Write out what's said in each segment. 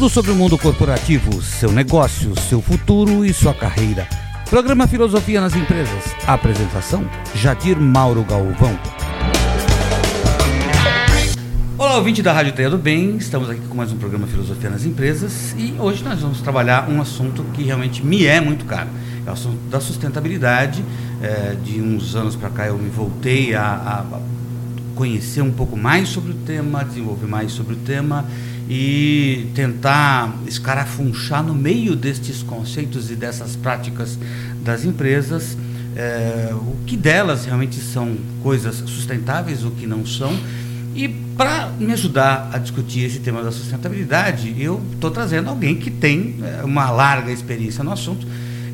Tudo sobre o mundo corporativo, seu negócio, seu futuro e sua carreira. Programa Filosofia nas Empresas. Apresentação: Jadir Mauro Galvão. Olá, ouvinte da Rádio Teia do Bem. Estamos aqui com mais um programa Filosofia nas Empresas e hoje nós vamos trabalhar um assunto que realmente me é muito caro. É o assunto da sustentabilidade. É, de uns anos para cá eu me voltei a, a conhecer um pouco mais sobre o tema, desenvolver mais sobre o tema e tentar escarafunchar no meio destes conceitos e dessas práticas das empresas é, o que delas realmente são coisas sustentáveis, o que não são. E para me ajudar a discutir esse tema da sustentabilidade, eu estou trazendo alguém que tem é, uma larga experiência no assunto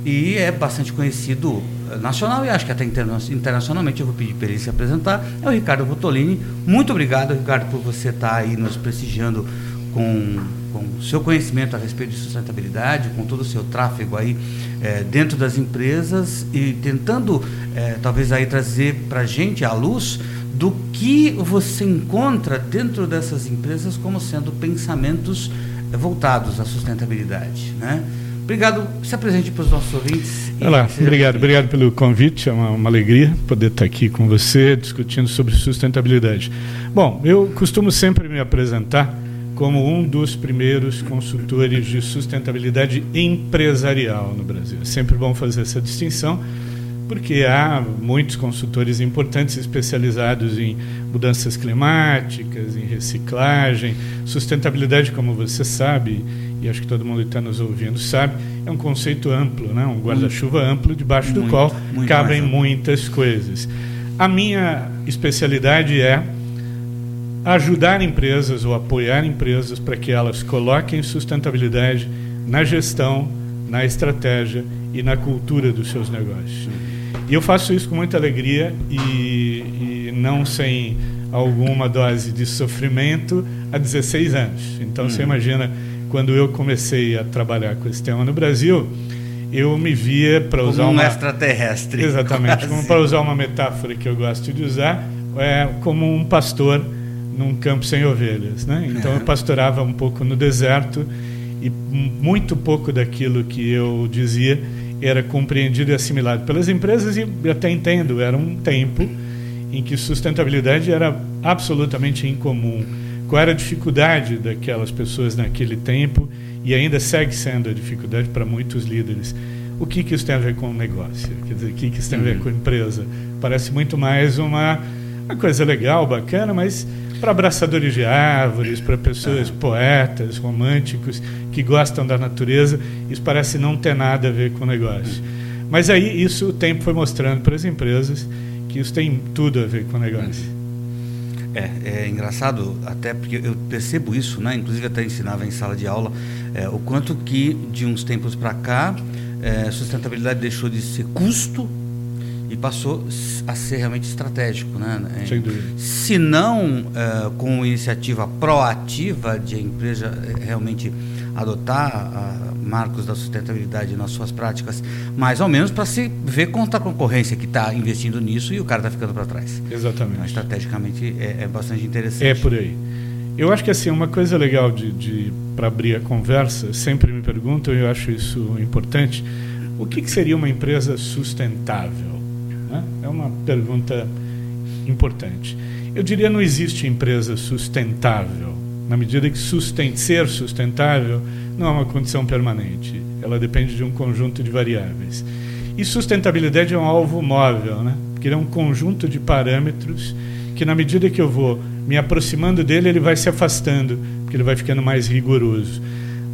e é bastante conhecido eh, nacional e acho que até internacionalmente. Eu vou pedir para ele se apresentar. É o Ricardo Rotolini. Muito obrigado, Ricardo, por você estar tá aí nos prestigiando com, com seu conhecimento a respeito de sustentabilidade, com todo o seu tráfego aí é, dentro das empresas e tentando é, talvez aí trazer para a gente a luz do que você encontra dentro dessas empresas como sendo pensamentos voltados à sustentabilidade, né? Obrigado. Se apresente para os nossos ouvintes. Olá, obrigado. Obrigado pelo convite. É uma, uma, alegria poder estar aqui com você discutindo sobre sustentabilidade. Bom, eu costumo sempre me apresentar como um dos primeiros consultores de sustentabilidade empresarial no Brasil. É sempre bom fazer essa distinção, porque há muitos consultores importantes especializados em mudanças climáticas, em reciclagem, sustentabilidade, como você sabe, e acho que todo mundo que está nos ouvindo sabe, é um conceito amplo, né? um guarda-chuva amplo, debaixo muito, do qual cabem muitas coisas. A minha especialidade é ajudar empresas ou apoiar empresas para que elas coloquem sustentabilidade na gestão, na estratégia e na cultura dos seus negócios. E eu faço isso com muita alegria e, e não sem alguma dose de sofrimento há 16 anos. Então hum. você imagina quando eu comecei a trabalhar com esse tema no Brasil, eu me via para usar como um uma extraterrestre. Exatamente, quase. como para usar uma metáfora que eu gosto de usar, é como um pastor num campo sem ovelhas. Né? Então eu pastorava um pouco no deserto e muito pouco daquilo que eu dizia era compreendido e assimilado pelas empresas e até entendo, era um tempo em que sustentabilidade era absolutamente incomum. Qual era a dificuldade daquelas pessoas naquele tempo e ainda segue sendo a dificuldade para muitos líderes. O que, que isso tem a ver com o negócio? Quer dizer, o que, que isso tem a ver uhum. com a empresa? Parece muito mais uma, uma coisa legal, bacana, mas para abraçadores de árvores, para pessoas poetas, românticos, que gostam da natureza, isso parece não ter nada a ver com o negócio. Mas aí isso o tempo foi mostrando para as empresas que isso tem tudo a ver com o negócio. É, é engraçado, até porque eu percebo isso, né? inclusive até ensinava em sala de aula, é, o quanto que de uns tempos para cá é, sustentabilidade deixou de ser custo e passou a ser realmente estratégico, né? Sem dúvida. Se não uh, com iniciativa proativa de a empresa eh, realmente adotar uh, marcos da sustentabilidade nas suas práticas, mais ou menos para se ver contra a concorrência que está investindo nisso e o cara está ficando para trás. Exatamente. Então, estrategicamente é, é, bastante interessante. É por aí. Eu acho que assim uma coisa legal de, de para abrir a conversa, sempre me perguntam e eu acho isso importante. O que, que seria uma empresa sustentável? Né? É uma pergunta importante. Eu diria não existe empresa sustentável, na medida que susten ser sustentável não é uma condição permanente. Ela depende de um conjunto de variáveis. E sustentabilidade é um alvo móvel, né? porque ele é um conjunto de parâmetros que, na medida que eu vou me aproximando dele, ele vai se afastando, porque ele vai ficando mais rigoroso.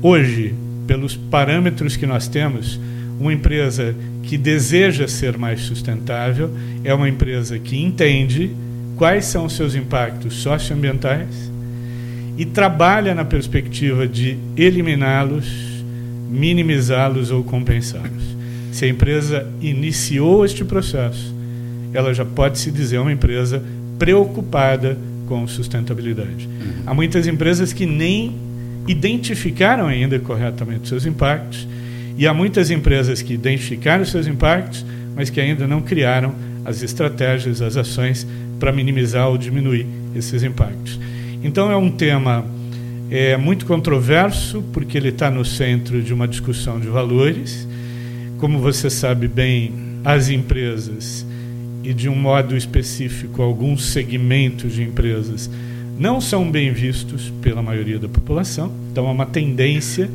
Hoje, pelos parâmetros que nós temos, uma empresa que deseja ser mais sustentável é uma empresa que entende quais são os seus impactos socioambientais e trabalha na perspectiva de eliminá-los, minimizá-los ou compensá-los. Se a empresa iniciou este processo, ela já pode se dizer uma empresa preocupada com sustentabilidade. Uhum. Há muitas empresas que nem identificaram ainda corretamente seus impactos e há muitas empresas que identificaram seus impactos, mas que ainda não criaram as estratégias, as ações para minimizar ou diminuir esses impactos. Então é um tema é muito controverso, porque ele está no centro de uma discussão de valores. Como você sabe bem, as empresas, e de um modo específico, alguns segmentos de empresas, não são bem vistos pela maioria da população. Então, há uma tendência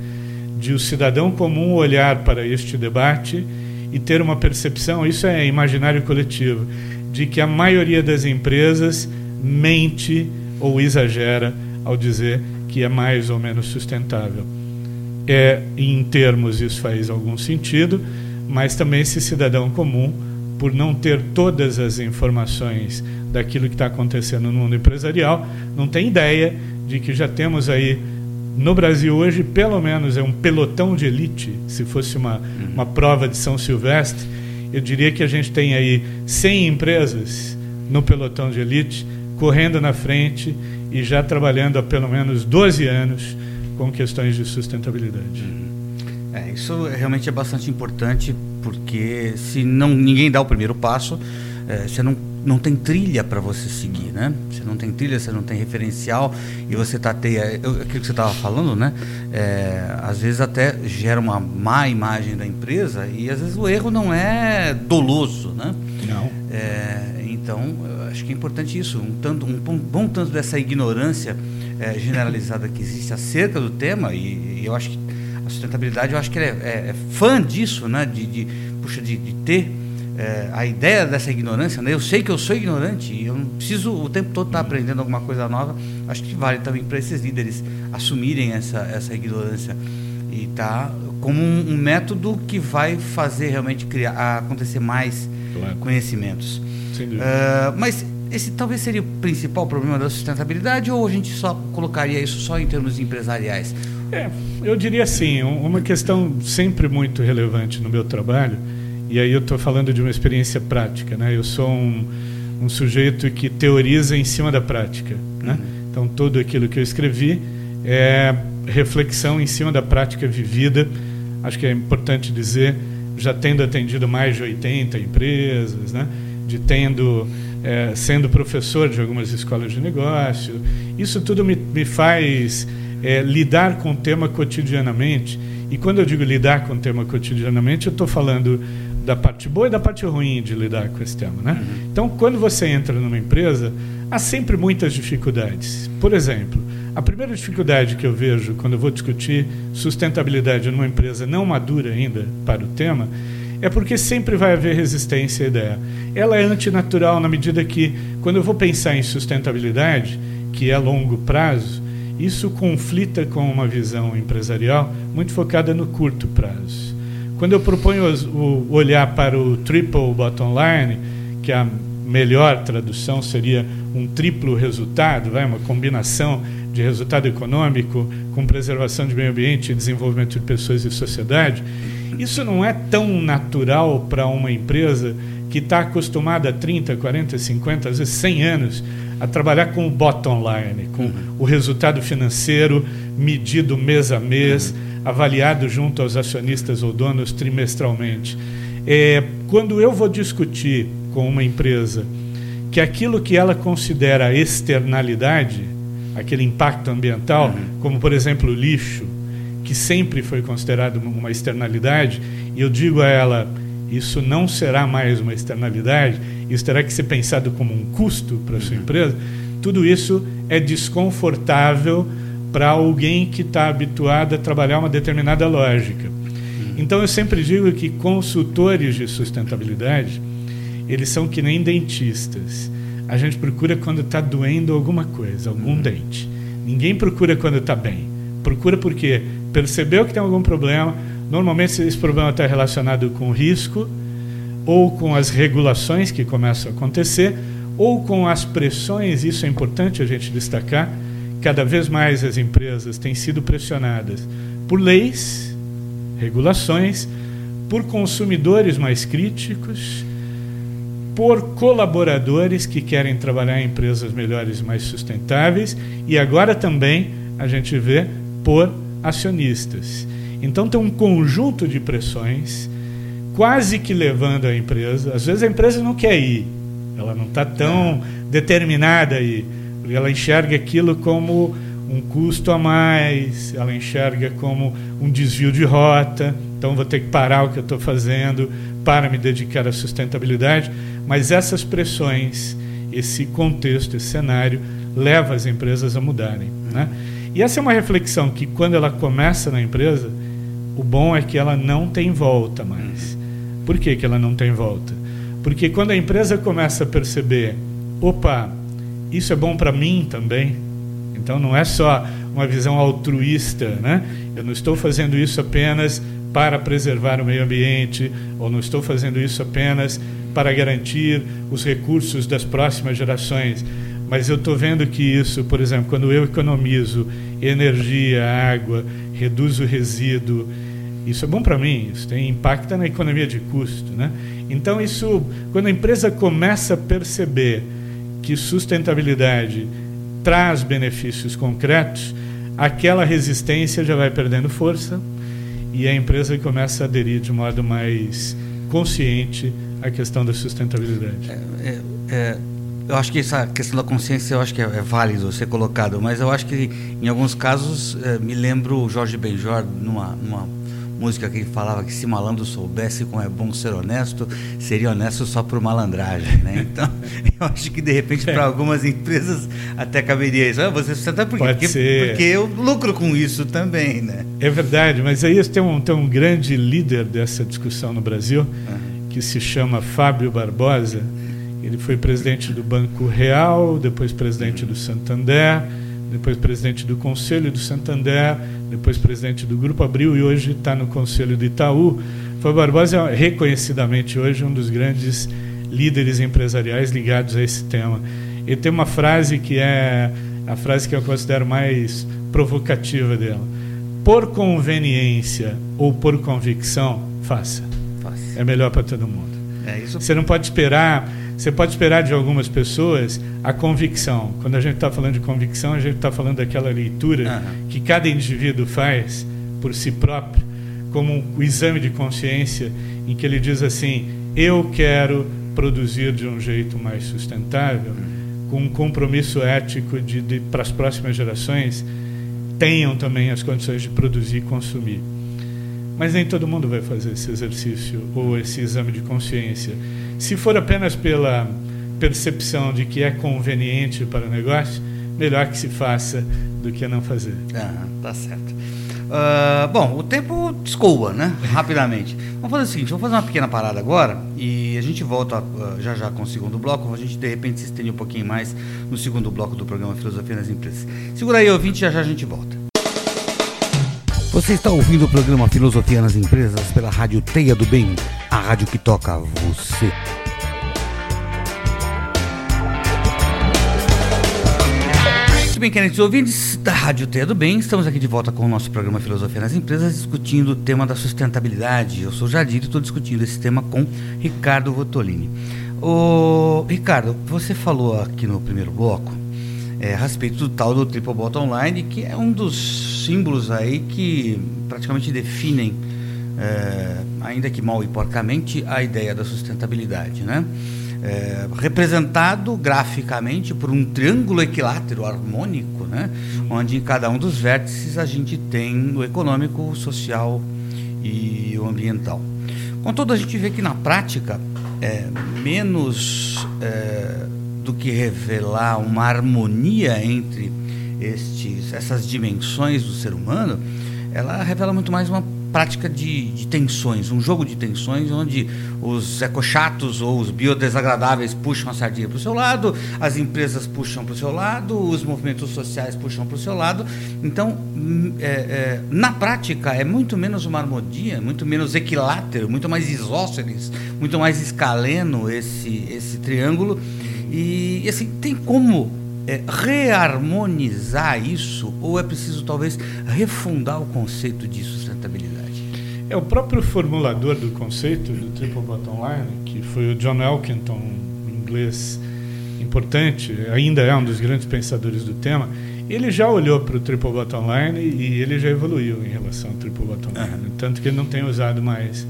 de o cidadão comum olhar para este debate e ter uma percepção, isso é imaginário coletivo, de que a maioria das empresas mente ou exagera ao dizer que é mais ou menos sustentável. É, em termos, isso faz algum sentido, mas também esse cidadão comum, por não ter todas as informações daquilo que está acontecendo no mundo empresarial, não tem ideia de que já temos aí no Brasil hoje, pelo menos, é um pelotão de elite. Se fosse uma, uma prova de São Silvestre, eu diria que a gente tem aí 100 empresas no pelotão de elite, correndo na frente e já trabalhando há pelo menos 12 anos com questões de sustentabilidade. É, isso realmente é bastante importante, porque se não ninguém dá o primeiro passo, é, você não não tem trilha para você seguir, né? Você não tem trilha, você não tem referencial e você tateia. É, aquilo que você estava falando, né? É, às vezes até gera uma má imagem da empresa e às vezes o erro não é doloso, né? Não. É, então, acho que é importante isso. Um, tanto, um, bom tanto dessa ignorância é, generalizada que existe acerca do tema e, e, eu acho que a sustentabilidade, eu acho que ele é, é, é fã disso, né? De, de puxa, de, de ter é, a ideia dessa ignorância, né? eu sei que eu sou ignorante e eu não preciso o tempo todo estar aprendendo alguma coisa nova. Acho que vale também para esses líderes assumirem essa, essa ignorância e tá como um, um método que vai fazer realmente criar acontecer mais claro. conhecimentos. Uh, mas esse talvez seria o principal problema da sustentabilidade ou a gente só colocaria isso só em termos empresariais? É, eu diria assim, uma questão sempre muito relevante no meu trabalho e aí eu estou falando de uma experiência prática, né? Eu sou um, um sujeito que teoriza em cima da prática, né? Uhum. Então tudo aquilo que eu escrevi é reflexão em cima da prática vivida. Acho que é importante dizer, já tendo atendido mais de 80 empresas, né? De tendo é, sendo professor de algumas escolas de negócio, isso tudo me, me faz é, lidar com o tema cotidianamente. E quando eu digo lidar com o tema cotidianamente, eu estou falando da parte boa e da parte ruim de lidar com esse tema, né? Uhum. Então, quando você entra numa empresa, há sempre muitas dificuldades. Por exemplo, a primeira dificuldade que eu vejo quando eu vou discutir sustentabilidade numa empresa não madura ainda para o tema é porque sempre vai haver resistência à ideia. Ela é antinatural na medida que, quando eu vou pensar em sustentabilidade, que é longo prazo, isso conflita com uma visão empresarial muito focada no curto prazo. Quando eu proponho o olhar para o triple bottom line, que a melhor tradução seria um triplo resultado, vai, uma combinação de resultado econômico com preservação de meio ambiente desenvolvimento de pessoas e sociedade, isso não é tão natural para uma empresa que está acostumada há 30, 40, 50, às vezes 100 anos a trabalhar com o bottom line, com o resultado financeiro medido mês a mês, avaliado junto aos acionistas ou donos trimestralmente. É, quando eu vou discutir com uma empresa que aquilo que ela considera externalidade, aquele impacto ambiental, uhum. como por exemplo o lixo, que sempre foi considerado uma externalidade, e eu digo a ela, isso não será mais uma externalidade, isso terá que ser pensado como um custo para a sua uhum. empresa, tudo isso é desconfortável para alguém que está habituado a trabalhar uma determinada lógica. Então eu sempre digo que consultores de sustentabilidade, eles são que nem dentistas. A gente procura quando está doendo alguma coisa, algum uhum. dente. Ninguém procura quando está bem. Procura porque percebeu que tem algum problema. Normalmente esse problema está relacionado com risco, ou com as regulações que começam a acontecer, ou com as pressões, isso é importante a gente destacar, cada vez mais as empresas têm sido pressionadas por leis, regulações, por consumidores mais críticos, por colaboradores que querem trabalhar em empresas melhores e mais sustentáveis e agora também a gente vê por acionistas. Então tem um conjunto de pressões quase que levando a empresa. Às vezes a empresa não quer ir, ela não está tão determinada a ir ela enxerga aquilo como um custo a mais, ela enxerga como um desvio de rota, então vou ter que parar o que eu estou fazendo para me dedicar à sustentabilidade. Mas essas pressões, esse contexto, esse cenário, leva as empresas a mudarem. Né? E essa é uma reflexão que, quando ela começa na empresa, o bom é que ela não tem volta mais. Por que, que ela não tem volta? Porque quando a empresa começa a perceber, opa, isso é bom para mim também, então não é só uma visão altruísta, né? Eu não estou fazendo isso apenas para preservar o meio ambiente, ou não estou fazendo isso apenas para garantir os recursos das próximas gerações, mas eu estou vendo que isso, por exemplo, quando eu economizo energia, água, reduzo resíduo, isso é bom para mim, isso tem impacto na economia de custo, né? Então isso, quando a empresa começa a perceber que sustentabilidade traz benefícios concretos, aquela resistência já vai perdendo força e a empresa começa a aderir de modo mais consciente à questão da sustentabilidade. É, é, é, eu acho que essa questão da consciência eu acho que é, é válido ser colocado, mas eu acho que em alguns casos é, me lembro o Jorge Benjor numa, numa música que ele falava que se malandro soubesse como é bom ser honesto, seria honesto só por malandragem, né? Então, eu acho que de repente para algumas empresas até caberia isso. Ah, você sustenta por quê? Porque, porque eu lucro com isso também, né? É verdade, mas aí tem um, tem um grande líder dessa discussão no Brasil, que se chama Fábio Barbosa. Ele foi presidente do Banco Real, depois presidente do Santander, depois presidente do Conselho do Santander, depois presidente do Grupo Abril e hoje está no Conselho do Itaú. Fábio Barbosa é reconhecidamente hoje um dos grandes líderes empresariais ligados a esse tema. Ele tem uma frase que é a frase que eu considero mais provocativa dela. Por conveniência ou por convicção, faça. Fácil. É melhor para todo mundo. É isso. Você não pode esperar, você pode esperar de algumas pessoas a convicção. Quando a gente está falando de convicção, a gente está falando daquela leitura Aham. que cada indivíduo faz por si próprio, como o exame de consciência, em que ele diz assim: eu quero produzir de um jeito mais sustentável, com um compromisso ético de, de para as próximas gerações tenham também as condições de produzir e consumir. Mas nem todo mundo vai fazer esse exercício ou esse exame de consciência. Se for apenas pela percepção de que é conveniente para o negócio, melhor que se faça do que não fazer. Aham, tá certo. Ah, bom, o tempo escoa, né? Rapidamente. Vamos fazer o seguinte, vamos fazer uma pequena parada agora e a gente volta ah, já já com o segundo bloco. A gente de repente se estende um pouquinho mais no segundo bloco do programa Filosofia nas Empresas. Segura aí, ouvinte, já já a gente volta. Você está ouvindo o programa Filosofia nas Empresas pela Rádio Teia do Bem, a rádio que toca você. Muito bem, queridos ouvintes da Rádio Teia do Bem, estamos aqui de volta com o nosso programa Filosofia nas Empresas, discutindo o tema da sustentabilidade. Eu sou Jadir e estou discutindo esse tema com Ricardo Votolini. Ricardo, você falou aqui no primeiro bloco é, a respeito do tal do Triple Bottom Line, que é um dos símbolos aí que praticamente definem, é, ainda que mal e porcamente, a ideia da sustentabilidade, né? É, representado graficamente por um triângulo equilátero harmônico, né? onde em cada um dos vértices a gente tem o econômico, o social e o ambiental. Contudo, a gente vê que na prática, é, menos é, do que revelar uma harmonia entre estes, essas dimensões do ser humano, ela revela muito mais uma prática de, de tensões, um jogo de tensões onde os ecochatos ou os biodesagradáveis puxam a sardinha para o seu lado, as empresas puxam para o seu lado, os movimentos sociais puxam para o seu lado. Então, hum, é, é, na prática, é muito menos uma harmonia, muito menos equilátero, muito mais isósceles, muito mais escaleno esse, esse triângulo. E, e assim, tem como é, reharmonizar isso ou é preciso talvez refundar o conceito de sustentabilidade? É o próprio formulador do conceito do Triple Bottom Line, que foi o John Elkington, um inglês importante, ainda é um dos grandes pensadores do tema. Ele já olhou para o Triple Bottom Line e ele já evoluiu em relação ao Triple Bottom Line, tanto que ele não tem usado mais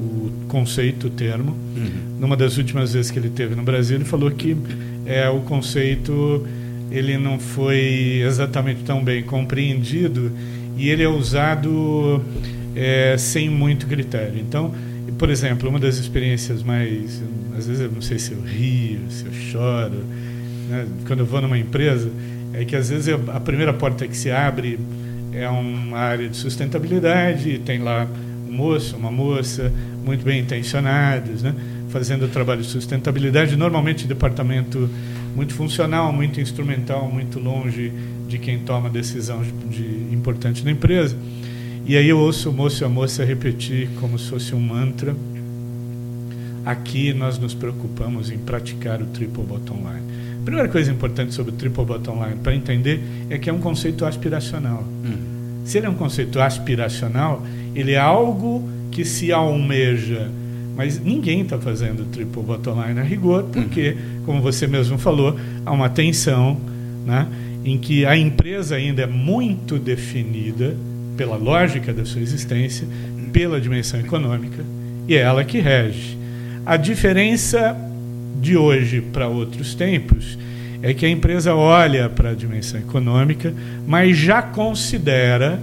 o conceito, o termo. Uhum. Numa das últimas vezes que ele teve no Brasil, ele falou que é o conceito ele não foi exatamente tão bem compreendido e ele é usado é, sem muito critério. Então, por exemplo, uma das experiências mais. Às vezes eu não sei se eu rio, se eu choro, né? quando eu vou numa empresa, é que às vezes a primeira porta que se abre é uma área de sustentabilidade, tem lá um moço, uma moça, muito bem intencionados, né? fazendo o trabalho de sustentabilidade, normalmente departamento muito funcional, muito instrumental, muito longe de quem toma decisão de, de importante na empresa. E aí eu ouço o moço e a moça repetir como se fosse um mantra. Aqui nós nos preocupamos em praticar o triple bottom line. A primeira coisa importante sobre o triple bottom line para entender é que é um conceito aspiracional. Hum. Se ele é um conceito aspiracional, ele é algo que se almeja mas ninguém está fazendo triple bottom line a rigor, porque, uhum. como você mesmo falou, há uma tensão né, em que a empresa ainda é muito definida pela lógica da sua existência, pela dimensão econômica, e é ela que rege. A diferença de hoje para outros tempos é que a empresa olha para a dimensão econômica, mas já considera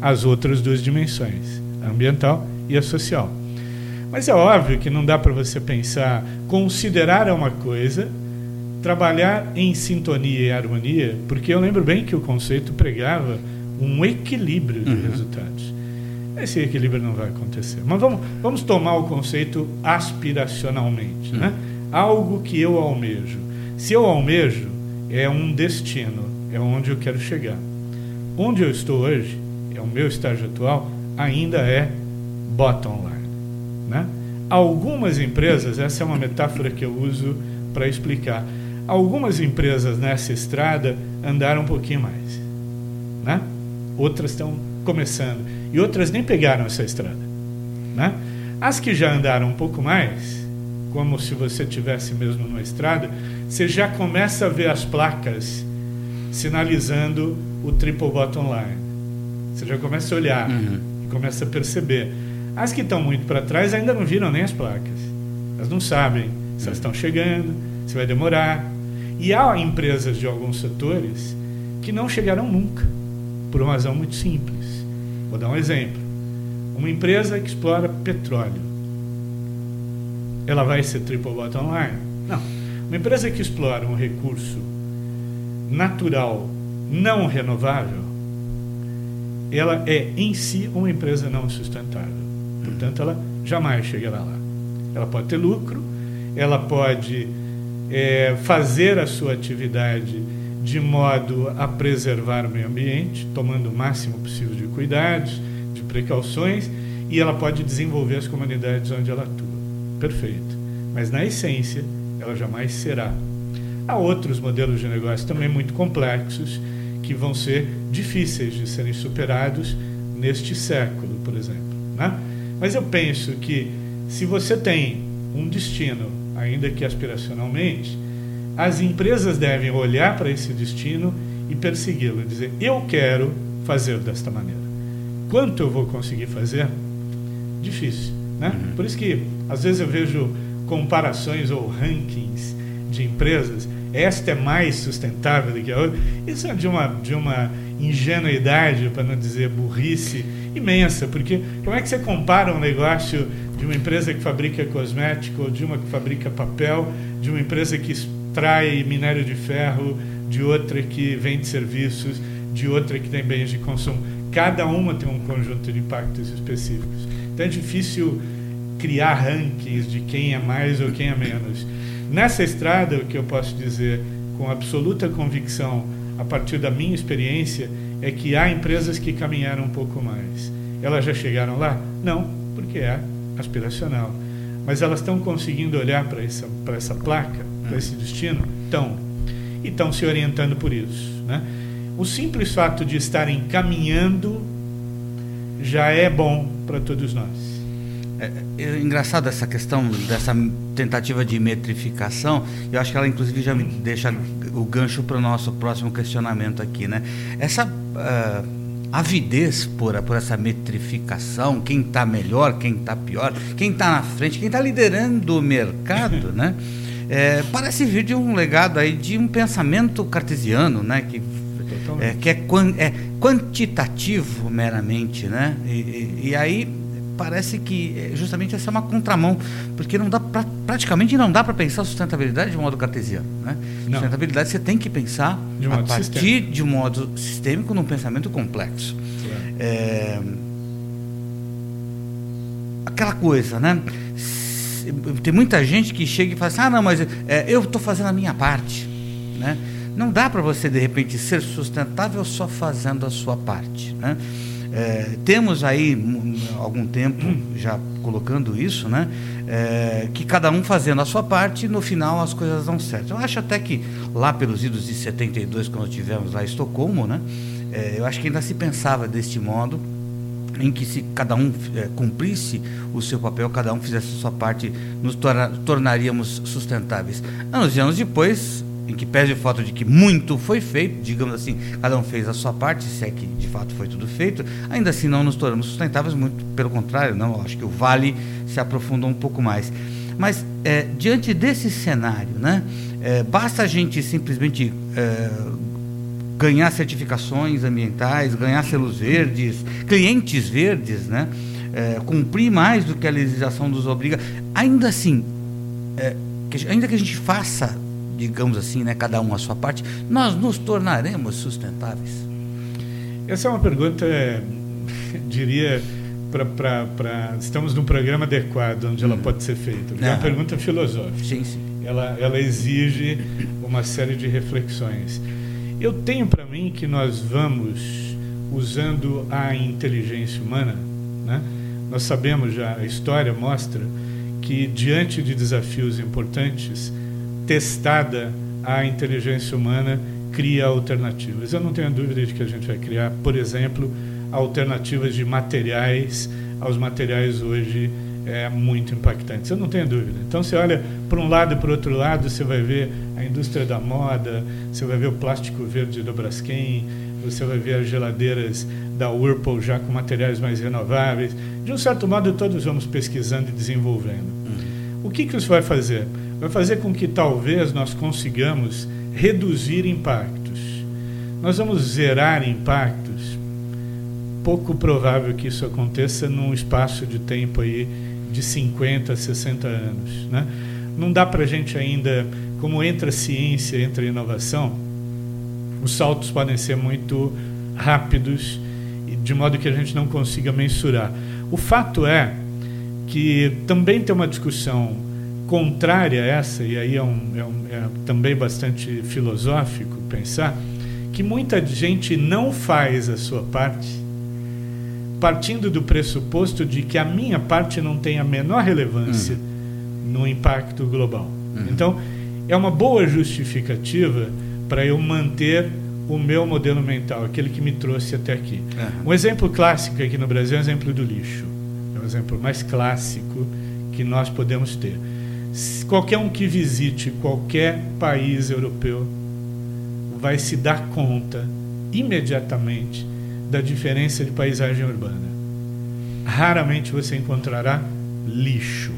as outras duas dimensões, a ambiental e a social. Mas é óbvio que não dá para você pensar, considerar é uma coisa, trabalhar em sintonia e harmonia, porque eu lembro bem que o conceito pregava um equilíbrio de uhum. resultados. Esse equilíbrio não vai acontecer. Mas vamos, vamos tomar o conceito aspiracionalmente, uhum. né? Algo que eu almejo. Se eu almejo, é um destino, é onde eu quero chegar. Onde eu estou hoje, é o meu estágio atual, ainda é bottom line. Né? Algumas empresas, essa é uma metáfora que eu uso para explicar, algumas empresas nessa estrada andaram um pouquinho mais. Né? Outras estão começando. E outras nem pegaram essa estrada. Né? As que já andaram um pouco mais, como se você tivesse mesmo numa estrada, você já começa a ver as placas sinalizando o triple bottom line. Você já começa a olhar uhum. e começa a perceber. As que estão muito para trás ainda não viram nem as placas. Elas não sabem se elas estão chegando, se vai demorar. E há empresas de alguns setores que não chegarão nunca, por uma razão muito simples. Vou dar um exemplo. Uma empresa que explora petróleo, ela vai ser triple bottom line? Não. Uma empresa que explora um recurso natural não renovável, ela é em si uma empresa não sustentável. Portanto, ela jamais chegará lá. Ela pode ter lucro, ela pode é, fazer a sua atividade de modo a preservar o meio ambiente, tomando o máximo possível de cuidados, de precauções, e ela pode desenvolver as comunidades onde ela atua. Perfeito. Mas na essência, ela jamais será. Há outros modelos de negócio também muito complexos que vão ser difíceis de serem superados neste século, por exemplo. Né? Mas eu penso que se você tem um destino, ainda que aspiracionalmente, as empresas devem olhar para esse destino e persegui-lo, dizer: eu quero fazer desta maneira. Quanto eu vou conseguir fazer? Difícil, né? Uhum. Por isso que às vezes eu vejo comparações ou rankings de empresas. Esta é mais sustentável do que a outra. Isso é de uma de uma ingenuidade, para não dizer burrice imensa, porque como é que você compara um negócio de uma empresa que fabrica cosmético, de uma que fabrica papel, de uma empresa que extrai minério de ferro, de outra que vende serviços, de outra que tem bens de consumo. Cada uma tem um conjunto de impactos específicos. Então é difícil criar rankings de quem é mais ou quem é menos. Nessa estrada, o que eu posso dizer com absoluta convicção, a partir da minha experiência, é que há empresas que caminharam um pouco mais. Elas já chegaram lá? Não, porque é aspiracional. Mas elas estão conseguindo olhar para essa, essa placa, para esse destino? Estão. E estão se orientando por isso. Né? O simples fato de estarem caminhando já é bom para todos nós. É, é, engraçado essa questão dessa tentativa de metrificação. Eu acho que ela, inclusive, já me deixa o gancho para o nosso próximo questionamento aqui, né? Essa uh, avidez por, por essa metrificação, quem está melhor, quem está pior, quem está na frente, quem está liderando o mercado, né? é, parece vir de um legado aí de um pensamento cartesiano, né? Que, é, que é, é, quantitativo meramente, né? E, e, e, aí parece que é, justamente essa é uma contramão, porque não dá pra, praticamente não dá para pensar sustentabilidade de modo cartesiano, né? Não. Sustentabilidade você tem que pensar a partir sistêmico. de um modo sistêmico num pensamento complexo. É, aquela coisa, né? Tem muita gente que chega e fala assim: ah, não, mas é, eu estou fazendo a minha parte. Né? Não dá para você, de repente, ser sustentável só fazendo a sua parte. Né? É, temos aí algum tempo já colocando isso, né? É, que cada um fazendo a sua parte, no final as coisas dão certo. Eu acho até que lá pelos idos de 72, quando tivemos lá em Estocolmo, né? É, eu acho que ainda se pensava deste modo em que se cada um é, cumprisse o seu papel, cada um fizesse a sua parte, nos torna, tornaríamos sustentáveis. Anos e anos depois, em que pese o fato de que muito foi feito, digamos assim, cada um fez a sua parte, se é que de fato foi tudo feito, ainda assim não nos tornamos sustentáveis, muito pelo contrário, não, acho que o vale se aprofundou um pouco mais. Mas é, diante desse cenário, né, é, basta a gente simplesmente é, ganhar certificações ambientais, ganhar selos verdes, clientes verdes, né? Cumprir mais do que a legislação nos obriga. Ainda assim, ainda que a gente faça, digamos assim, né, cada um a sua parte, nós nos tornaremos sustentáveis? Essa é uma pergunta, diria, para estamos num programa adequado onde hum. ela pode ser feita. É uma pergunta filosófica. Sim, sim. Ela, ela exige uma série de reflexões. Eu tenho para mim que nós vamos usando a inteligência humana, né? Nós sabemos já, a história mostra que diante de desafios importantes, testada a inteligência humana cria alternativas. Eu não tenho dúvida de que a gente vai criar, por exemplo, alternativas de materiais aos materiais hoje é, muito impactantes. Eu não tenho dúvida. Então, você olha para um lado e para o outro lado, você vai ver a indústria da moda, você vai ver o plástico verde da Braskem, você vai ver as geladeiras da Whirlpool já com materiais mais renováveis. De um certo modo, todos vamos pesquisando e desenvolvendo. Uhum. O que, que isso vai fazer? Vai fazer com que talvez nós consigamos reduzir impactos. Nós vamos zerar impactos. Pouco provável que isso aconteça num espaço de tempo aí de 50, 60 anos. Né? Não dá para a gente ainda, como entra a ciência, entra a inovação, os saltos podem ser muito rápidos, de modo que a gente não consiga mensurar. O fato é que também tem uma discussão contrária a essa, e aí é, um, é, um, é também bastante filosófico pensar, que muita gente não faz a sua parte partindo do pressuposto de que a minha parte não tem a menor relevância uhum. no impacto global. Uhum. Então, é uma boa justificativa para eu manter o meu modelo mental, aquele que me trouxe até aqui. Uhum. Um exemplo clássico aqui no Brasil é o exemplo do lixo. É o exemplo mais clássico que nós podemos ter. Qualquer um que visite qualquer país europeu vai se dar conta imediatamente da diferença de paisagem urbana. Raramente você encontrará lixo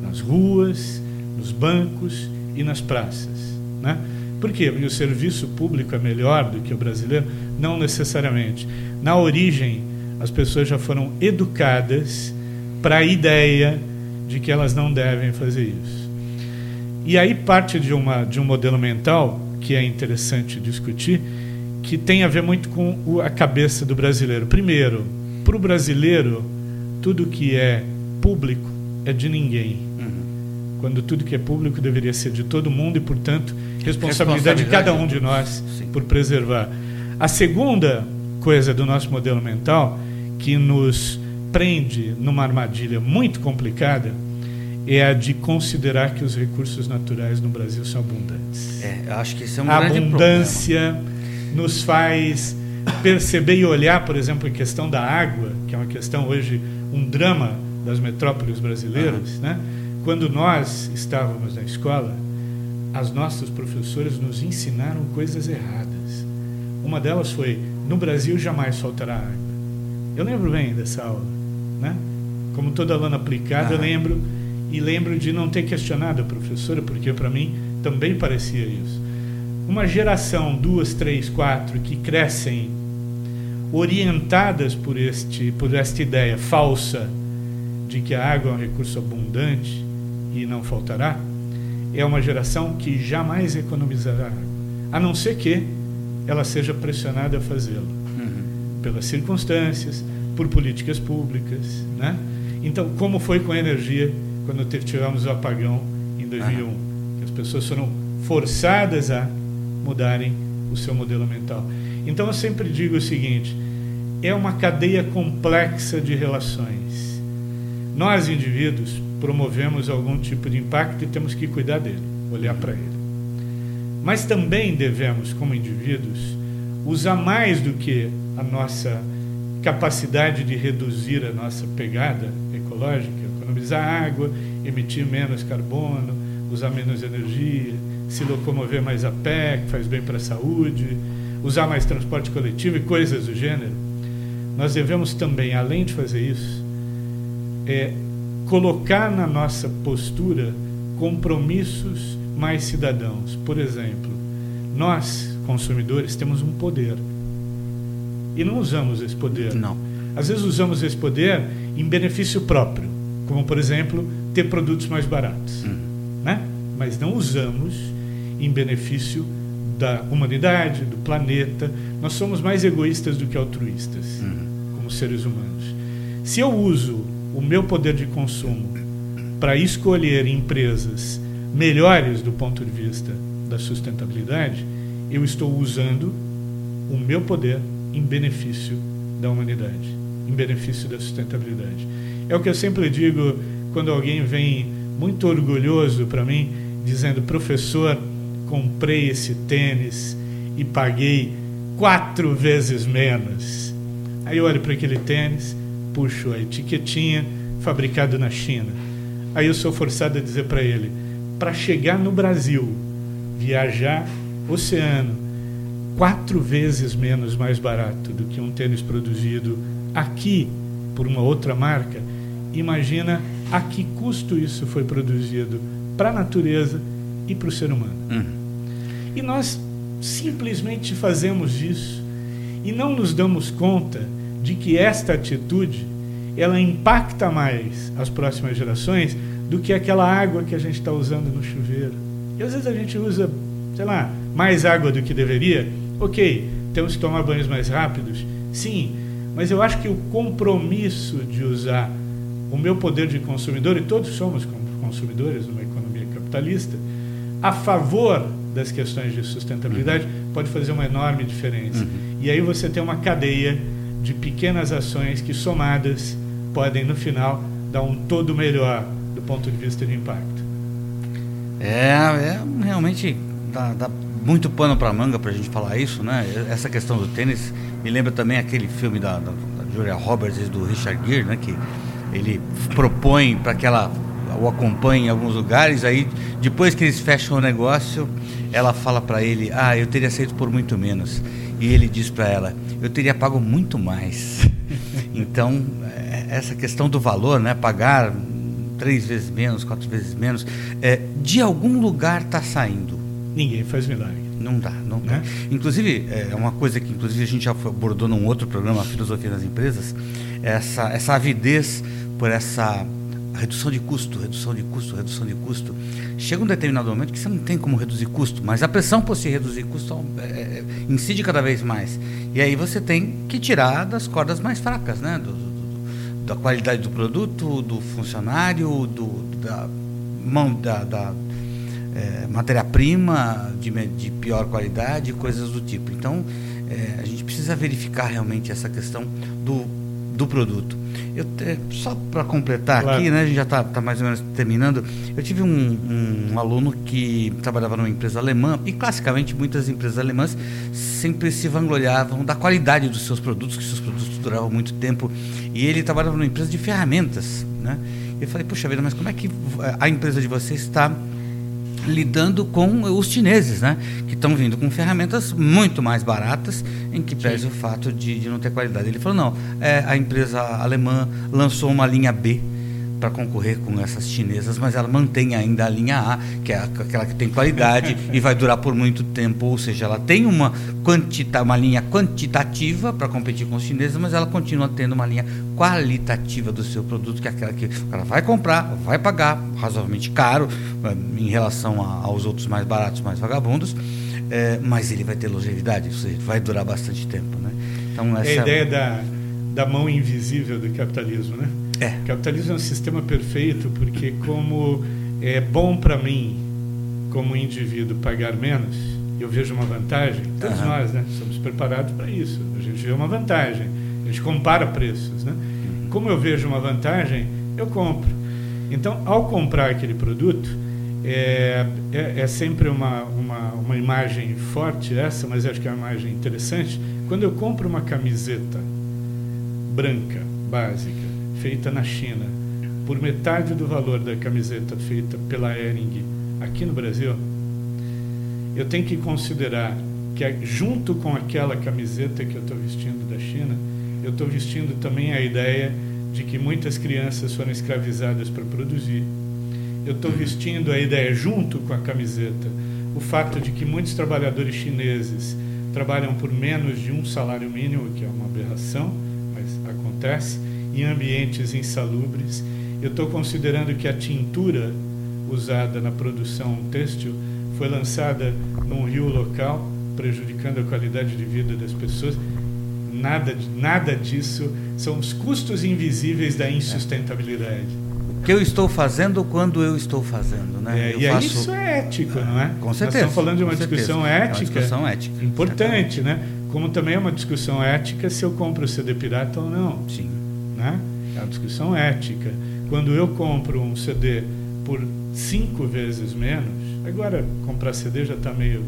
nas ruas, nos bancos e nas praças. Né? Por quê? Porque o serviço público é melhor do que o brasileiro? Não necessariamente. Na origem, as pessoas já foram educadas para a ideia de que elas não devem fazer isso. E aí parte de, uma, de um modelo mental que é interessante discutir, que tem a ver muito com a cabeça do brasileiro. Primeiro, para o brasileiro, tudo que é público é de ninguém. Uhum. Quando tudo que é público deveria ser de todo mundo e, portanto, responsabilidade, de cada um de nós Sim. por preservar. A segunda coisa do nosso modelo mental que nos prende numa armadilha muito complicada é a de considerar que os recursos naturais no Brasil são abundantes. É, eu acho que isso é um a grande abundância nos faz perceber e olhar, por exemplo, a questão da água, que é uma questão hoje um drama das metrópoles brasileiras, né? Quando nós estávamos na escola, as nossas professoras nos ensinaram coisas erradas. Uma delas foi: no Brasil jamais faltará água. Eu lembro bem dessa aula, né? Como toda aluna aplicada, eu lembro e lembro de não ter questionado a professora, porque para mim também parecia isso. Uma geração, duas, três, quatro, que crescem orientadas por, este, por esta ideia falsa de que a água é um recurso abundante e não faltará, é uma geração que jamais economizará água, a não ser que ela seja pressionada a fazê-lo uhum. pelas circunstâncias, por políticas públicas, né? Então, como foi com a energia quando tivemos o apagão em 2001, uhum. que as pessoas foram forçadas a mudarem o seu modelo mental. Então, eu sempre digo o seguinte: é uma cadeia complexa de relações. Nós, indivíduos, promovemos algum tipo de impacto e temos que cuidar dele, olhar para ele. Mas também devemos, como indivíduos, usar mais do que a nossa capacidade de reduzir a nossa pegada ecológica, economizar água, emitir menos carbono, usar menos energia, se locomover mais a pé, que faz bem para a saúde, usar mais transporte coletivo e coisas do gênero. Nós devemos também, além de fazer isso, é, colocar na nossa postura compromissos mais cidadãos. Por exemplo, nós, consumidores, temos um poder. E não usamos esse poder. Não. Às vezes usamos esse poder em benefício próprio, como, por exemplo, ter produtos mais baratos. Hum. Né? Mas não usamos em benefício da humanidade, do planeta. Nós somos mais egoístas do que altruístas, hum. como seres humanos. Se eu uso o meu poder de consumo para escolher empresas melhores do ponto de vista da sustentabilidade, eu estou usando o meu poder em benefício da humanidade, em benefício da sustentabilidade. É o que eu sempre digo quando alguém vem muito orgulhoso para mim, dizendo: professor, comprei esse tênis e paguei quatro vezes menos. Aí eu olho para aquele tênis puxo a etiquetinha fabricado na China. Aí eu sou forçado a dizer para ele: para chegar no Brasil, viajar oceano, quatro vezes menos mais barato do que um tênis produzido aqui por uma outra marca, imagina a que custo isso foi produzido para a natureza e para o ser humano. Uhum. E nós simplesmente fazemos isso e não nos damos conta de que esta atitude ela impacta mais as próximas gerações do que aquela água que a gente está usando no chuveiro. E às vezes a gente usa, sei lá, mais água do que deveria. Ok, temos que tomar banhos mais rápidos. Sim, mas eu acho que o compromisso de usar o meu poder de consumidor, e todos somos consumidores numa economia capitalista, a favor das questões de sustentabilidade, uhum. pode fazer uma enorme diferença. Uhum. E aí você tem uma cadeia de pequenas ações que, somadas, podem, no final, dar um todo melhor do ponto de vista de impacto. É, é realmente dá, dá muito pano para manga para a gente falar isso, né? Essa questão do tênis me lembra também aquele filme da, da, da Julia Roberts e do Richard Gere, né? Que ele propõe para que ela o acompanhe em alguns lugares, aí depois que eles fecham o negócio, ela fala para ele: "Ah, eu teria aceito por muito menos". E ele diz para ela: "Eu teria pago muito mais". então, é, essa questão do valor, né, pagar três vezes menos, quatro vezes menos, é, de algum lugar está saindo. Ninguém faz milagre. Não dá, não dá. Né? Inclusive, é uma coisa que inclusive a gente já abordou num outro programa, Filosofia das Empresas, essa, essa avidez por essa redução de custo, redução de custo, redução de custo. Chega um determinado momento que você não tem como reduzir custo, mas a pressão por se reduzir custo é, é, incide cada vez mais. E aí você tem que tirar das cordas mais fracas, né? Do, do, da qualidade do produto, do funcionário, do, da mão da, da é, matéria-prima de, de, pior qualidade, coisas do tipo. Então, é, a gente precisa verificar realmente essa questão do, do produto. Eu, só para completar claro. aqui, né, a gente já está tá mais ou menos terminando. Eu tive um, um, aluno que trabalhava numa empresa alemã, e classicamente muitas empresas alemãs sempre se vangloriavam da qualidade dos seus produtos, que seus produtos duravam muito tempo. E ele trabalhava numa empresa de ferramentas. Né? Eu falei, puxa vida, mas como é que a empresa de vocês está lidando com os chineses, né? Que estão vindo com ferramentas muito mais baratas, em que pese o fato de, de, não ter qualidade. Ele falou, não, é, a empresa alemã lançou uma linha B para concorrer com essas chinesas, mas ela mantém ainda a linha A, que é aquela que tem qualidade e vai durar por muito tempo. Ou seja, ela tem uma, quantita, uma linha quantitativa para competir com os chineses, mas ela continua tendo uma linha qualitativa do seu produto, que é aquela que ela vai comprar, vai pagar razoavelmente caro eh, em relação a, aos outros mais baratos, mais vagabundos, é, mas ele vai ter longevidade, ou seja, vai durar bastante tempo. Né? Então, essa... É a ideia da, da mão invisível do capitalismo, né? É. O capitalismo é um sistema perfeito porque como é bom para mim, como indivíduo, pagar menos, eu vejo uma vantagem. Todos uhum. nós, né? Somos preparados para isso. A gente vê uma vantagem. A gente compara preços, né? Uhum. Como eu vejo uma vantagem, eu compro. Então, ao comprar aquele produto, é, é, é, sempre uma, uma, uma imagem forte essa, mas acho que é uma imagem interessante. Quando eu compro uma camiseta branca, básica, feita na China, por metade do valor da camiseta feita pela Ering aqui no Brasil, eu tenho que considerar que junto com aquela camiseta que eu estou vestindo da China, eu estou vestindo também a ideia de que muitas crianças foram escravizadas para produzir. Eu estou vestindo a ideia junto com a camiseta, o fato de que muitos trabalhadores chineses trabalham por menos de um salário mínimo, que é uma aberração, mas acontece em ambientes insalubres. Eu estou considerando que a tintura usada na produção têxtil foi lançada num rio local, prejudicando a qualidade de vida das pessoas. Nada, nada disso são os custos invisíveis da insustentabilidade. O que eu estou fazendo quando eu estou fazendo, né? É, e faço... isso é ético, não é? Com certeza. Nós estamos falando de uma discussão ética, é uma discussão ética, importante, né? Como também é uma discussão ética se eu compro o CD pirata ou não. Sim. Né? É uma discussão ética. Quando eu compro um CD por cinco vezes menos, agora comprar CD já está meio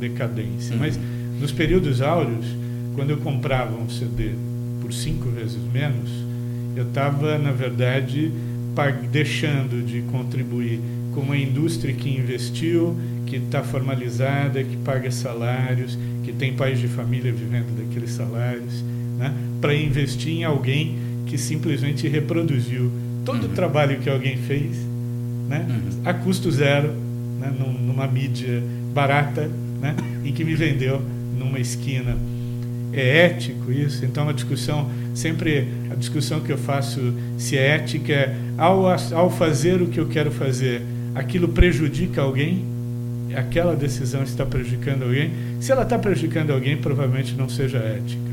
decadência, uhum. mas nos períodos áureos, quando eu comprava um CD por cinco vezes menos, eu estava, na verdade, deixando de contribuir com uma indústria que investiu, que está formalizada, que paga salários, que tem pais de família vivendo daqueles salários, né? para investir em alguém que simplesmente reproduziu todo uhum. o trabalho que alguém fez né? Uhum. a custo zero, né? numa mídia barata né? e que me vendeu numa esquina. É ético isso? Então, uma discussão, sempre a discussão que eu faço se é ética é ao, ao fazer o que eu quero fazer, aquilo prejudica alguém? Aquela decisão está prejudicando alguém? Se ela está prejudicando alguém, provavelmente não seja ética.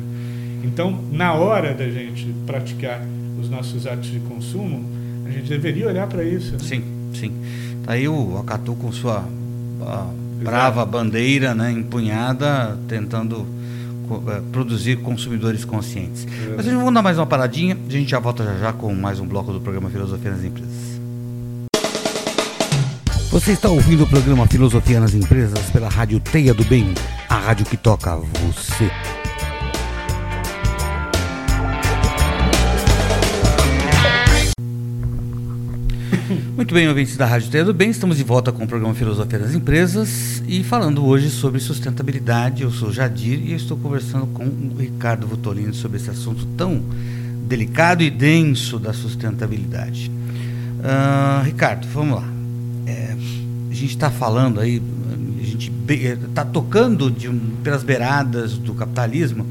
Então, na hora da gente praticar os nossos atos de consumo, a gente deveria olhar para isso. Né? Sim, sim. Tá aí o Acatu com sua brava bandeira né, empunhada, tentando eh, produzir consumidores conscientes. É. Mas a gente vamos dar mais uma paradinha, a gente já volta já já com mais um bloco do programa Filosofia nas Empresas. Você está ouvindo o programa Filosofia nas Empresas pela Rádio Teia do Bem, a rádio que toca você. Muito bem, ouvintes da Rádio Teia do Bem, estamos de volta com o programa Filosofia das Empresas e falando hoje sobre sustentabilidade. Eu sou Jadir e estou conversando com o Ricardo Votolini sobre esse assunto tão delicado e denso da sustentabilidade. Uh, Ricardo, vamos lá. É, a gente está falando aí, a gente está tocando de um, pelas beiradas do capitalismo,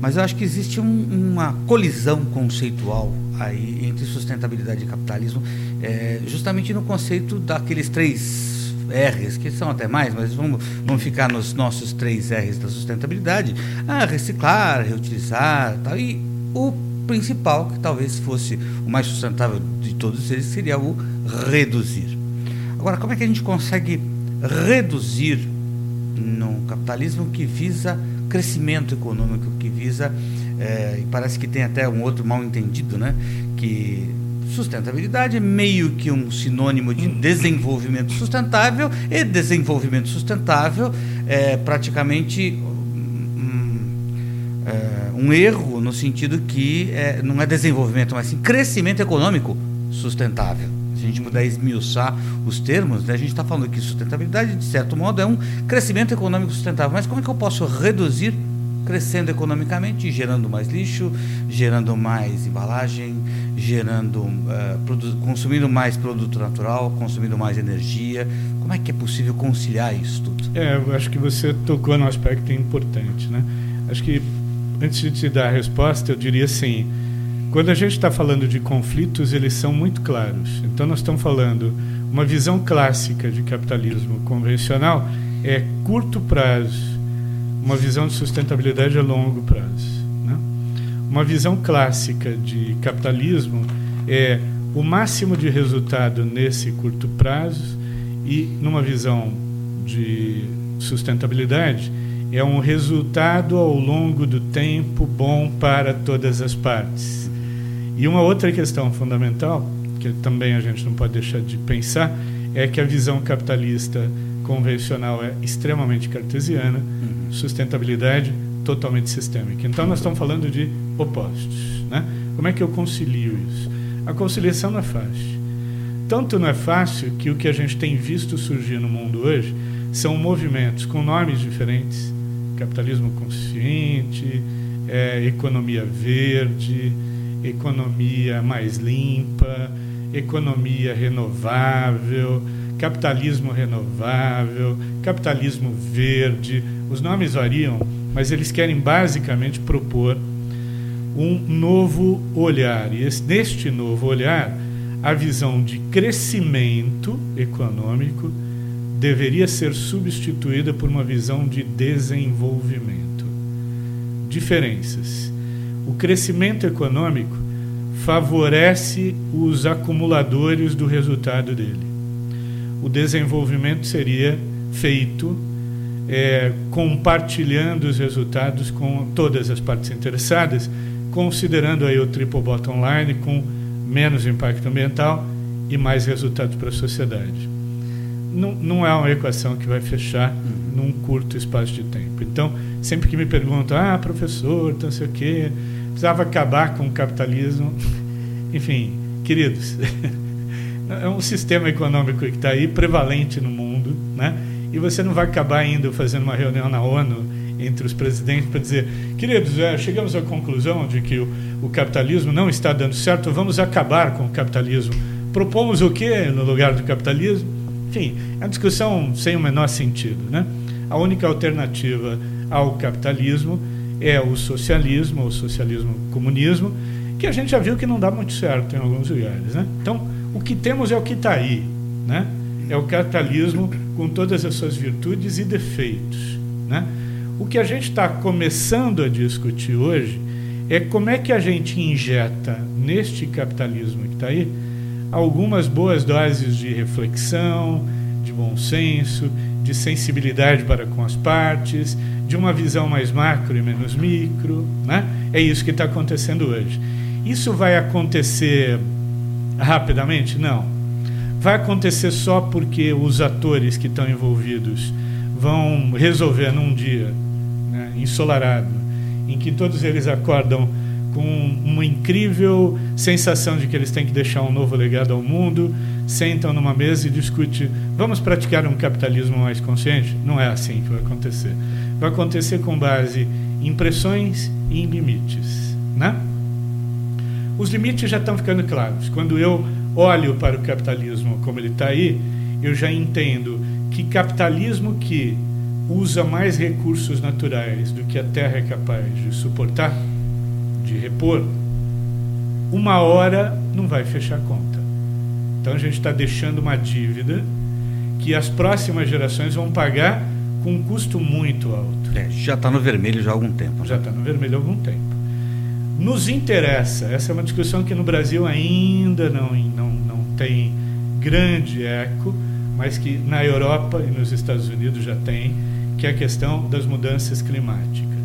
mas eu acho que existe um, uma colisão conceitual aí entre sustentabilidade e capitalismo, é, justamente no conceito daqueles três R's, que são até mais, mas vamos, vamos ficar nos nossos três R's da sustentabilidade: ah, reciclar, reutilizar tal, e o principal, que talvez fosse o mais sustentável de todos eles, seria o reduzir. Agora, como é que a gente consegue reduzir no capitalismo que visa crescimento econômico, que visa é, e parece que tem até um outro mal entendido, né? Que sustentabilidade é meio que um sinônimo de desenvolvimento sustentável e desenvolvimento sustentável é praticamente um, é, um erro no sentido que é, não é desenvolvimento, mas sim crescimento econômico sustentável. Se a gente puder esmiuçar os termos, né, a gente está falando que sustentabilidade, de certo modo, é um crescimento econômico sustentável. Mas como é que eu posso reduzir crescendo economicamente, gerando mais lixo, gerando mais embalagem, gerando, uh, consumindo mais produto natural, consumindo mais energia. Como é que é possível conciliar isso tudo? É, eu acho que você tocou num aspecto importante, né? Acho que antes de te dar a resposta, eu diria assim: quando a gente está falando de conflitos, eles são muito claros. Então, nós estamos falando uma visão clássica de capitalismo convencional é curto prazo, uma visão de sustentabilidade a longo prazo. Né? Uma visão clássica de capitalismo é o máximo de resultado nesse curto prazo e numa visão de sustentabilidade é um resultado ao longo do tempo bom para todas as partes. E uma outra questão fundamental, que também a gente não pode deixar de pensar, é que a visão capitalista convencional é extremamente cartesiana, uhum. sustentabilidade totalmente sistêmica. Então nós estamos falando de opostos. Né? Como é que eu concilio isso? A conciliação não é fácil. Tanto não é fácil que o que a gente tem visto surgir no mundo hoje são movimentos com nomes diferentes, capitalismo consciente, é, economia verde, economia mais limpa, economia renovável, capitalismo renovável, capitalismo verde. Os nomes variam, mas eles querem basicamente propor um novo olhar. E neste novo olhar, a visão de crescimento econômico deveria ser substituída por uma visão de desenvolvimento. Diferenças. O crescimento econômico favorece os acumuladores do resultado dele. O desenvolvimento seria feito é, compartilhando os resultados com todas as partes interessadas, considerando aí o triple bottom line com menos impacto ambiental e mais resultados para a sociedade não, não é uma equação que vai fechar num curto espaço de tempo. Então, sempre que me perguntam, ah, professor, não sei o quê, precisava acabar com o capitalismo. Enfim, queridos, é um sistema econômico que está aí prevalente no mundo, né? E você não vai acabar indo fazendo uma reunião na ONU entre os presidentes para dizer, queridos, é, chegamos à conclusão de que o, o capitalismo não está dando certo, vamos acabar com o capitalismo. Propomos o que no lugar do capitalismo? Enfim, é uma discussão sem o menor sentido. Né? A única alternativa ao capitalismo é o socialismo, o socialismo-comunismo, que a gente já viu que não dá muito certo em alguns lugares. Né? Então, o que temos é o que está aí. Né? É o capitalismo com todas as suas virtudes e defeitos. Né? O que a gente está começando a discutir hoje é como é que a gente injeta neste capitalismo que está aí algumas boas doses de reflexão, de bom senso, de sensibilidade para com as partes, de uma visão mais macro e menos micro. Né? É isso que está acontecendo hoje. Isso vai acontecer rapidamente? Não. Vai acontecer só porque os atores que estão envolvidos vão resolver num dia né, ensolarado, em que todos eles acordam com uma incrível sensação de que eles têm que deixar um novo legado ao mundo, sentam numa mesa e discutem: vamos praticar um capitalismo mais consciente? Não é assim que vai acontecer. Vai acontecer com base em pressões e em limites. Né? Os limites já estão ficando claros. Quando eu olho para o capitalismo como ele está aí, eu já entendo que capitalismo que usa mais recursos naturais do que a Terra é capaz de suportar de repor, uma hora não vai fechar a conta. Então a gente está deixando uma dívida que as próximas gerações vão pagar com um custo muito alto. É, já está no vermelho já há algum tempo. Né? Já está no vermelho há algum tempo. Nos interessa, essa é uma discussão que no Brasil ainda não, não, não tem grande eco, mas que na Europa e nos Estados Unidos já tem, que é a questão das mudanças climáticas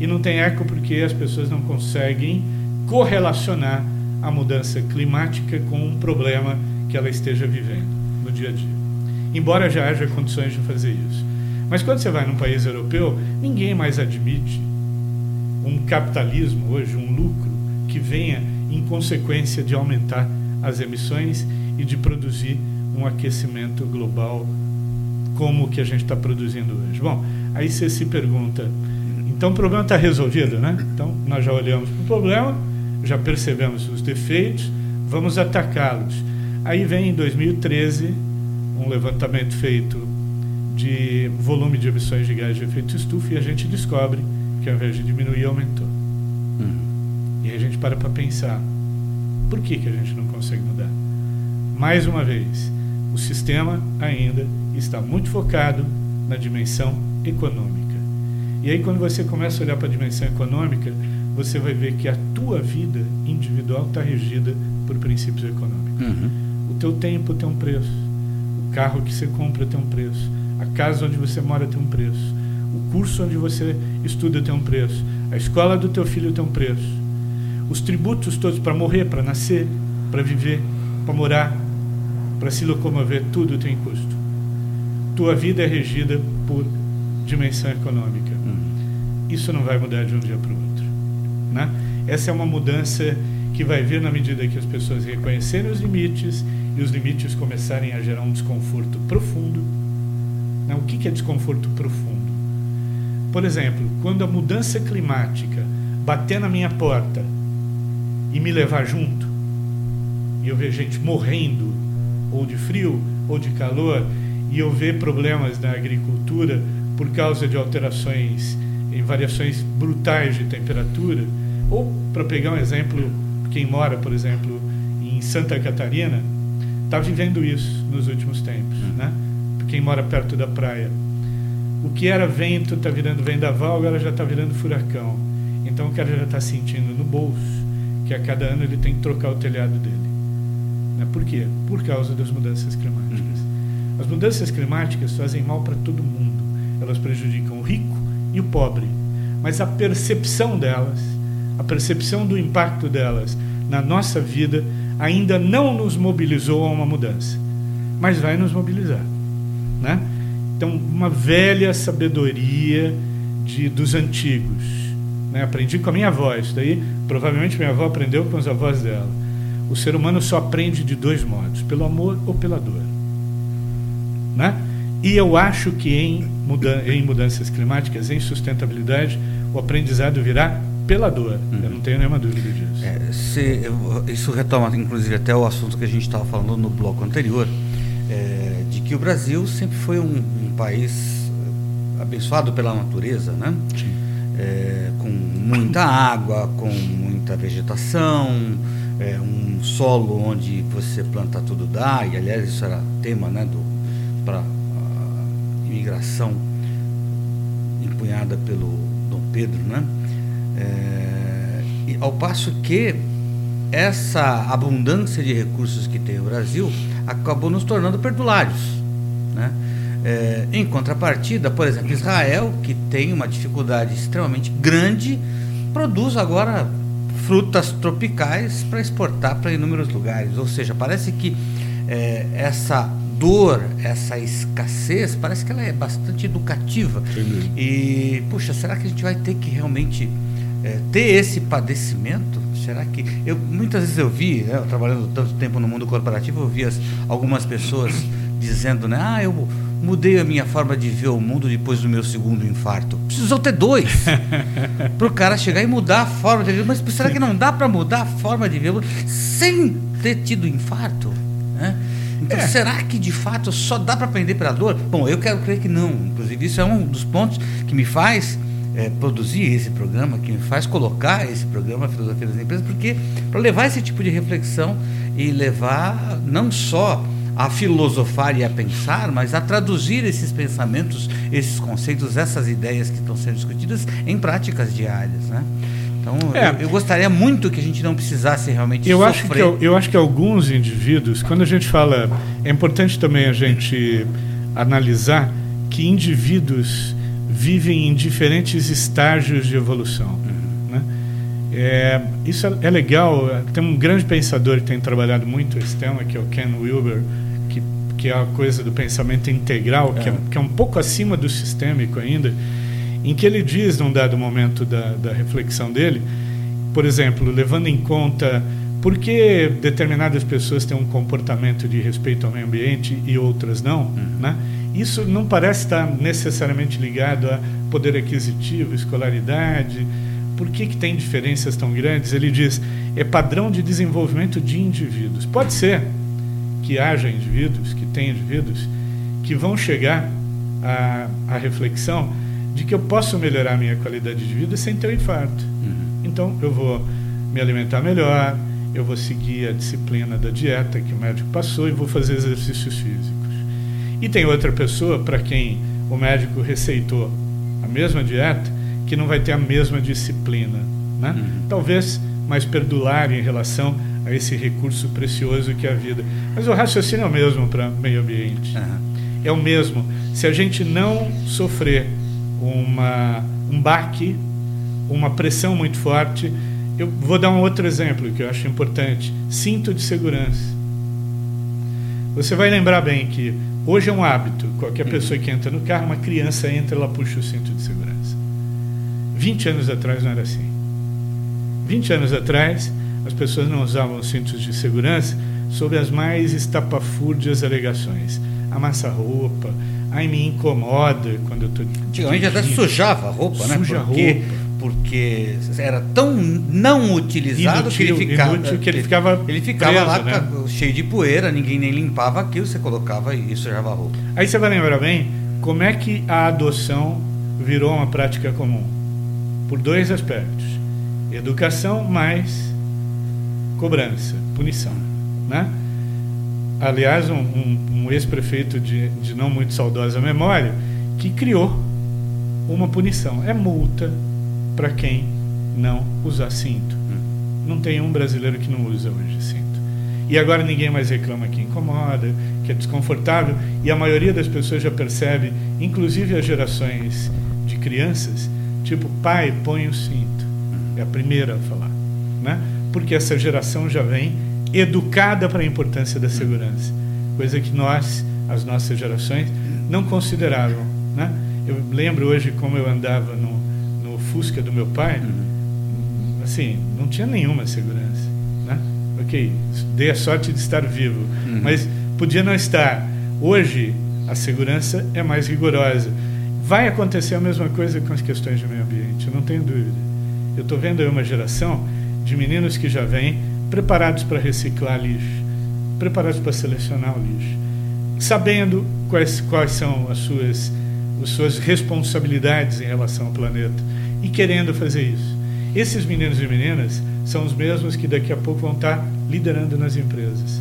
e não tem eco porque as pessoas não conseguem correlacionar a mudança climática com um problema que ela esteja vivendo no dia a dia. Embora já haja condições de fazer isso. Mas quando você vai num país europeu, ninguém mais admite um capitalismo hoje, um lucro que venha em consequência de aumentar as emissões e de produzir um aquecimento global como o que a gente está produzindo hoje. Bom, aí você se pergunta, Então o problema está resolvido, né? Então nós já olhamos para o problema, já percebemos os defeitos, vamos atacá-los. Aí vem em 2013 um levantamento feito de volume de emissões de gás de efeito estufa e a gente descobre que ao invés de diminuir, aumentou. Uhum. E aí a gente para para pensar, por que, que a gente não consegue mudar? Mais uma vez, o sistema ainda está muito focado na dimensão econômica. E aí quando você começa a olhar para a dimensão econômica, você vai ver que a tua vida individual está regida por princípios econômicos. Uhum. O teu tempo tem um preço, o carro que você compra tem um preço, a casa onde você mora tem um preço, curso onde você estuda tem um preço, a escola do teu filho tem um preço, os tributos todos para morrer, para nascer, para viver, para morar, para se locomover, tudo tem custo. Tua vida é regida por dimensão econômica. Uhum. Isso não vai mudar de um dia para o outro. Né? Essa é uma mudança que vai vir na medida que as pessoas reconhecerem os limites e os limites começarem a gerar um desconforto profundo. Né? O que é desconforto profundo? Por exemplo, quando a mudança climática bater na minha porta e me levar junto, e eu ver gente morrendo, ou de frio, ou de calor, e eu ver problemas na agricultura por causa de alterações em variações brutais de temperatura, ou para pegar um exemplo, quem mora, por exemplo, em Santa Catarina, está vivendo isso nos últimos tempos, uhum. né? Quem mora perto da praia, o que era vento está virando vendaval, agora já está virando furacão. Então o cara já está sentindo no bolso que a cada ano ele tem que trocar o telhado dele. Né? Por quê? Por causa das mudanças climáticas. Uhum. As mudanças climáticas fazem mal para todo mundo. Elas prejudicam o rico e o pobre. Mas a percepção delas, a percepção do impacto delas na nossa vida ainda não nos mobilizou a uma mudança, mas vai nos mobilizar, né? Então, uma velha sabedoria de dos antigos, né? Aprendi com a minha avó. Isso daí, provavelmente, minha avó aprendeu com os avós dela. O ser humano só aprende de dois modos: pelo amor ou pela dor. Né? E eu acho que em, muda em mudanças climáticas, em sustentabilidade, o aprendizado virá pela dor. Uhum. Eu não tenho nenhuma dúvida disso. É, se, isso retoma, inclusive, até o assunto que a gente estava falando no bloco anterior, que o Brasil sempre foi um, um país abençoado pela natureza, né? É, com muita água, com muita vegetação, é, um solo onde você planta tudo dá, e aliás isso era tema né, para a imigração empunhada pelo Dom Pedro, né? É, e ao passo que essa abundância de recursos que tem o Brasil acabou nos tornando perdulários, né? É, em contrapartida, por exemplo, Israel, que tem uma dificuldade extremamente grande, produz agora frutas tropicais para exportar para inúmeros lugares. Ou seja, parece que é, essa dor, essa escassez, parece que ela é bastante educativa. Entendi. E, puxa, será que a gente vai ter que realmente é, ter esse padecimento? Será que. Eu, muitas vezes eu vi, né, eu trabalhando tanto tempo no mundo corporativo, eu vi as, algumas pessoas dizendo, né, ah, eu mudei a minha forma de ver o mundo depois do meu segundo infarto. Precisou ter dois para o cara chegar e mudar a forma de ver. Mas será que não dá para mudar a forma de ver sem ter tido infarto? Né? Então, é. será que de fato só dá para aprender pela dor? Bom, eu quero crer que não. Inclusive, isso é um dos pontos que me faz é, produzir esse programa, que me faz colocar esse programa, Filosofia das Empresas, porque para levar esse tipo de reflexão e levar não só a filosofar e a pensar, mas a traduzir esses pensamentos, esses conceitos, essas ideias que estão sendo discutidas em práticas diárias, né? Então, é. eu, eu, gostaria muito que a gente não precisasse realmente eu sofrer. Acho que, eu, eu acho que alguns indivíduos, quando a gente fala, é importante também a gente analisar que indivíduos vivem em diferentes estágios de evolução. Uhum. Né? É, isso é, é, legal. Tem um grande pensador que tem trabalhado muito esse tema, que é o Ken Wilber, que é a coisa do pensamento integral, é. Que, é, que, é, um pouco acima do sistêmico ainda, em que ele diz, num dado momento da, da reflexão dele, por exemplo, levando em conta por que determinadas pessoas têm um comportamento de respeito ao meio ambiente e outras não, uhum. né? Isso não parece estar necessariamente ligado a poder aquisitivo, escolaridade. Por que, que tem diferenças tão grandes? Ele diz, é padrão de desenvolvimento de indivíduos. Pode ser que haja indivíduos, que tenha indivíduos, que vão chegar à, à reflexão de que eu posso melhorar a minha qualidade de vida sem ter um infarto. Uhum. Então, eu vou me alimentar melhor, eu vou seguir a disciplina da dieta que o médico passou e vou fazer exercícios físicos. E tem outra pessoa para quem o médico receitou a mesma dieta que não vai ter a mesma disciplina, né? Uhum. Talvez mais perdular em relação a esse recurso precioso que é a vida. Mas o raciocínio é o mesmo para meio ambiente. Uhum. É o mesmo. Se a gente não sofrer uma, um baque, uma pressão muito forte, eu vou dar um outro exemplo que eu acho importante: cinto de segurança. Você vai lembrar bem que hoje é um hábito. Qualquer uhum. pessoa que entra no carro, uma criança entra, ela puxa o cinto de segurança. 20 anos atrás não era assim. 20 anos atrás, as pessoas não usavam cintos de segurança sob as mais estapafúrdias alegações. Amassa roupa, ai me incomoda quando eu estou. Antigamente até sujava a roupa, Suja né? Suja roupa porque era tão não utilizado inútil, que ele ficava, inútil que ele ficava, ele ficava preso, lá né? cheio de poeira, ninguém nem limpava aquilo, você colocava e sujava a roupa. Aí você vai lembrar bem como é que a adoção virou uma prática comum? Por dois aspectos: educação mais cobrança, punição, né? Aliás, um, um, um ex-prefeito de, de não muito saudosa memória que criou uma punição. É multa, para quem não usar cinto. Não tem um brasileiro que não usa hoje cinto. E agora ninguém mais reclama que incomoda, que é desconfortável, e a maioria das pessoas já percebe, inclusive as gerações de crianças, tipo, pai, põe o cinto. É a primeira a falar, né? Porque essa geração já vem educada para a importância da segurança, coisa que nós, as nossas gerações, não consideravam, né? Eu lembro hoje como eu andava no Fusca do meu pai, assim, não tinha nenhuma segurança, né? Ok, dei a sorte de estar vivo, uhum. mas podia não estar. Hoje a segurança é mais rigorosa. Vai acontecer a mesma coisa com as questões de meio ambiente, eu não tenho dúvida. Eu estou vendo aí uma geração de meninos que já vêm preparados para reciclar lixo, preparados para selecionar o lixo, sabendo quais, quais são as suas, as suas responsabilidades em relação ao planeta e querendo fazer isso. Esses meninos e meninas são os mesmos que daqui a pouco vão estar liderando nas empresas.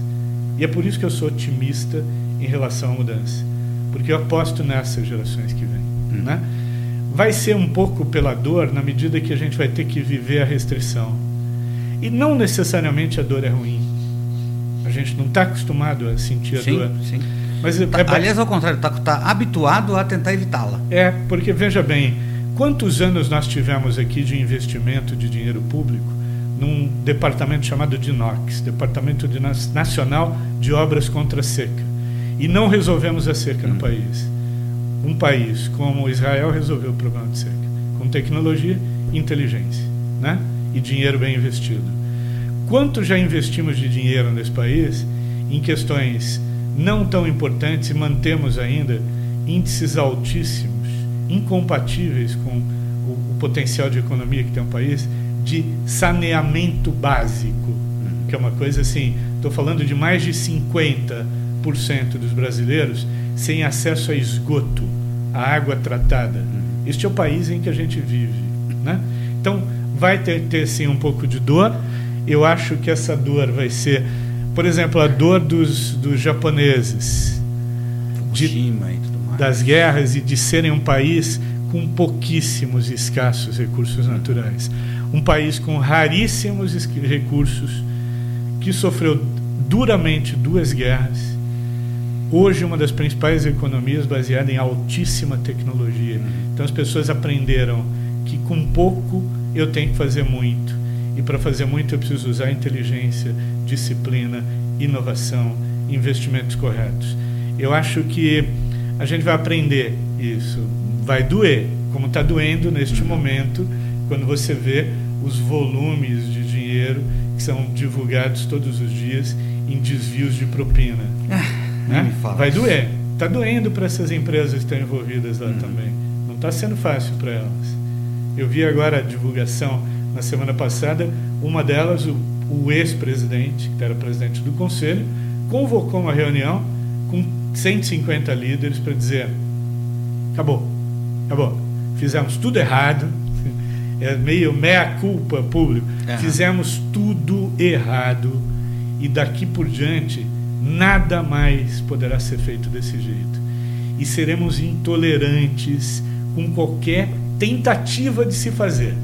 E é por isso que eu sou otimista em relação à mudança, porque eu aposto nessas gerações que vêm. Hum. Né? Vai ser um pouco pela dor na medida que a gente vai ter que viver a restrição. E não necessariamente a dor é ruim. A gente não está acostumado a sentir a sim, dor. Sim. Mas tá, é, aliás, ao contrário, está tá habituado a tentar evitá-la. É, porque veja bem, Quantos anos nós tivemos aqui de investimento de dinheiro público num departamento chamado DINOX, Departamento de Nacional de Obras contra a Seca, e não resolvemos a seca no hum. país? Um país como Israel resolveu o problema de seca, com tecnologia e inteligência, né? E dinheiro bem investido. Quanto já investimos de dinheiro nesse país em questões não tão importantes e mantemos ainda índices altíssimos incompatíveis com o, o potencial de economia que tem um país, de saneamento básico, que é uma coisa assim, estou falando de mais de 50% dos brasileiros sem acesso a esgoto, a água tratada. Este é o país em que a gente vive. Né? Então, vai ter, ter sim um pouco de dor. Eu acho que essa dor vai ser, por exemplo, a dor dos, dos japoneses. De, das guerras e de serem um país com pouquíssimos e escassos recursos naturais. Um país com raríssimos recursos, que sofreu duramente duas guerras. Hoje, uma das principais economias baseada em altíssima tecnologia. Então, as pessoas aprenderam que com pouco eu tenho que fazer muito. E para fazer muito eu preciso usar inteligência, disciplina, inovação, investimentos corretos. Eu acho que a gente vai aprender isso. Vai doer, como está doendo neste uhum. momento, quando você vê os volumes de dinheiro que são divulgados todos os dias em desvios de propina. Ah, né? Vai doer. Está doendo para essas empresas que estão envolvidas lá uhum. também. Não está sendo fácil para elas. Eu vi agora a divulgação na semana passada, uma delas, o, o ex-presidente, que era presidente do conselho, convocou uma reunião com 150 líderes para dizer: acabou, acabou, fizemos tudo errado, é meio meia-culpa público, uhum. fizemos tudo errado e daqui por diante nada mais poderá ser feito desse jeito. E seremos intolerantes com qualquer tentativa de se fazer.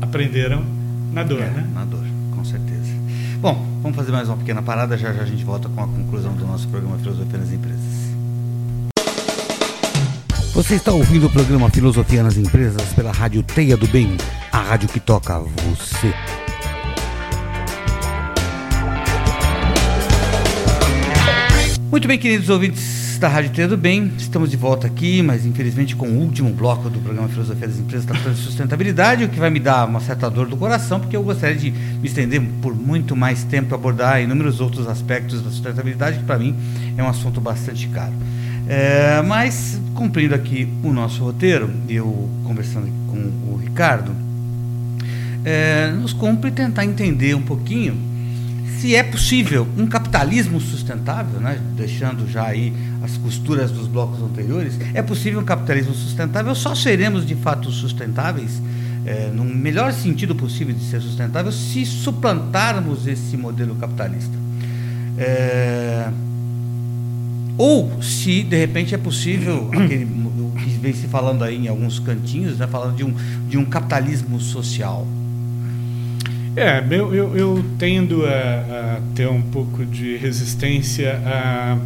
Aprenderam na dor, é, né? Na dor, com certeza. Bom, vamos fazer mais uma pequena parada, já já a gente volta com a conclusão do nosso programa Filosofia nas Empresas. Você está ouvindo o programa Filosofia nas Empresas pela Rádio Teia do Bem, a rádio que toca você. Muito bem, queridos ouvintes da Rádio Teia do Bem, estamos de volta aqui, mas infelizmente com o último bloco do programa Filosofia das Empresas tratando de sustentabilidade, o que vai me dar uma certa dor do coração, porque eu gostaria de me estender por muito mais tempo, abordar inúmeros outros aspectos da sustentabilidade, que para mim é um assunto bastante caro. É, mas, cumprindo aqui o nosso roteiro, eu conversando com o Ricardo, é, nos cumpre tentar entender um pouquinho se é possível um capitalismo sustentável, né, deixando já aí as costuras dos blocos anteriores, é possível um capitalismo sustentável, só seremos de fato sustentáveis, é, no melhor sentido possível de ser sustentável, se suplantarmos esse modelo capitalista. É, ou se de repente é possível, aquele, que vem se falando aí em alguns cantinhos, né, falando de um, de um capitalismo social. É, eu, eu, eu tendo a, a, ter um pouco de resistência a,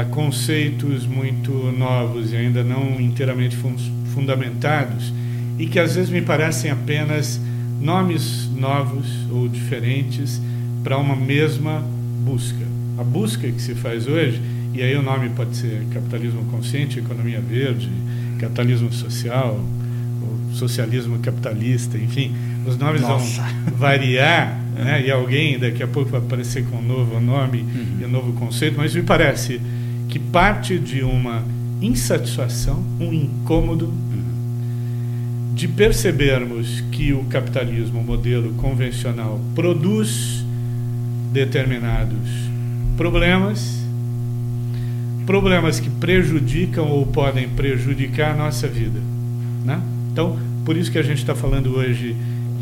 a conceitos muito novos e ainda não inteiramente fun fundamentados e que às vezes me parecem apenas nomes novos ou diferentes para uma mesma busca. A busca que se faz hoje e aí o nome pode ser capitalismo consciente, economia verde, capitalismo social, socialismo capitalista, enfim, os nomes Nossa. vão variar, né? e alguém daqui a pouco vai aparecer com um novo nome uhum. e um novo conceito, mas me parece que parte de uma insatisfação, um incômodo uhum. de percebermos que o capitalismo, o modelo convencional, produz determinados problemas problemas que prejudicam ou podem prejudicar a nossa vida. Né? Então, por isso que a gente está falando hoje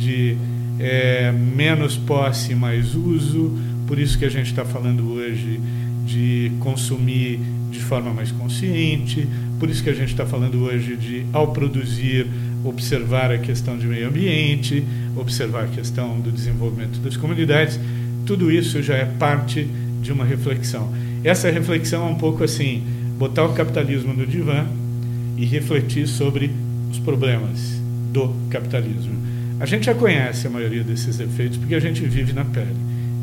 de é, menos posse, mais uso, por isso que a gente está falando hoje de consumir de forma mais consciente, por isso que a gente está falando hoje de, ao produzir, observar a questão de meio ambiente, observar a questão do desenvolvimento das comunidades. Tudo isso já é parte de uma reflexão. Essa reflexão é um pouco assim, botar o capitalismo no divã e refletir sobre os problemas do capitalismo. A gente já conhece a maioria desses efeitos porque a gente vive na pele.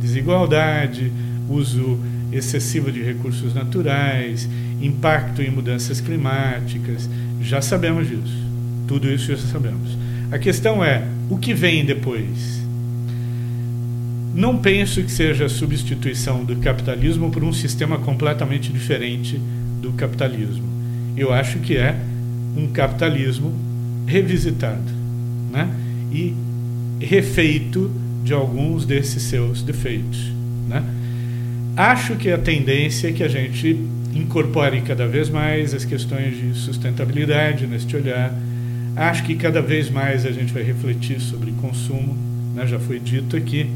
Desigualdade, uso excessivo de recursos naturais, impacto em mudanças climáticas, já sabemos disso. Tudo isso já sabemos. A questão é, o que vem depois? Não penso que seja a substituição do capitalismo por um sistema completamente diferente do capitalismo. Eu acho que é um capitalismo revisitado né? E refeito de alguns desses seus defeitos. Né? Acho que a tendência é que a gente incorpore cada vez mais as questões de sustentabilidade neste olhar. Acho que cada vez mais a gente vai refletir sobre consumo, né? já foi dito aqui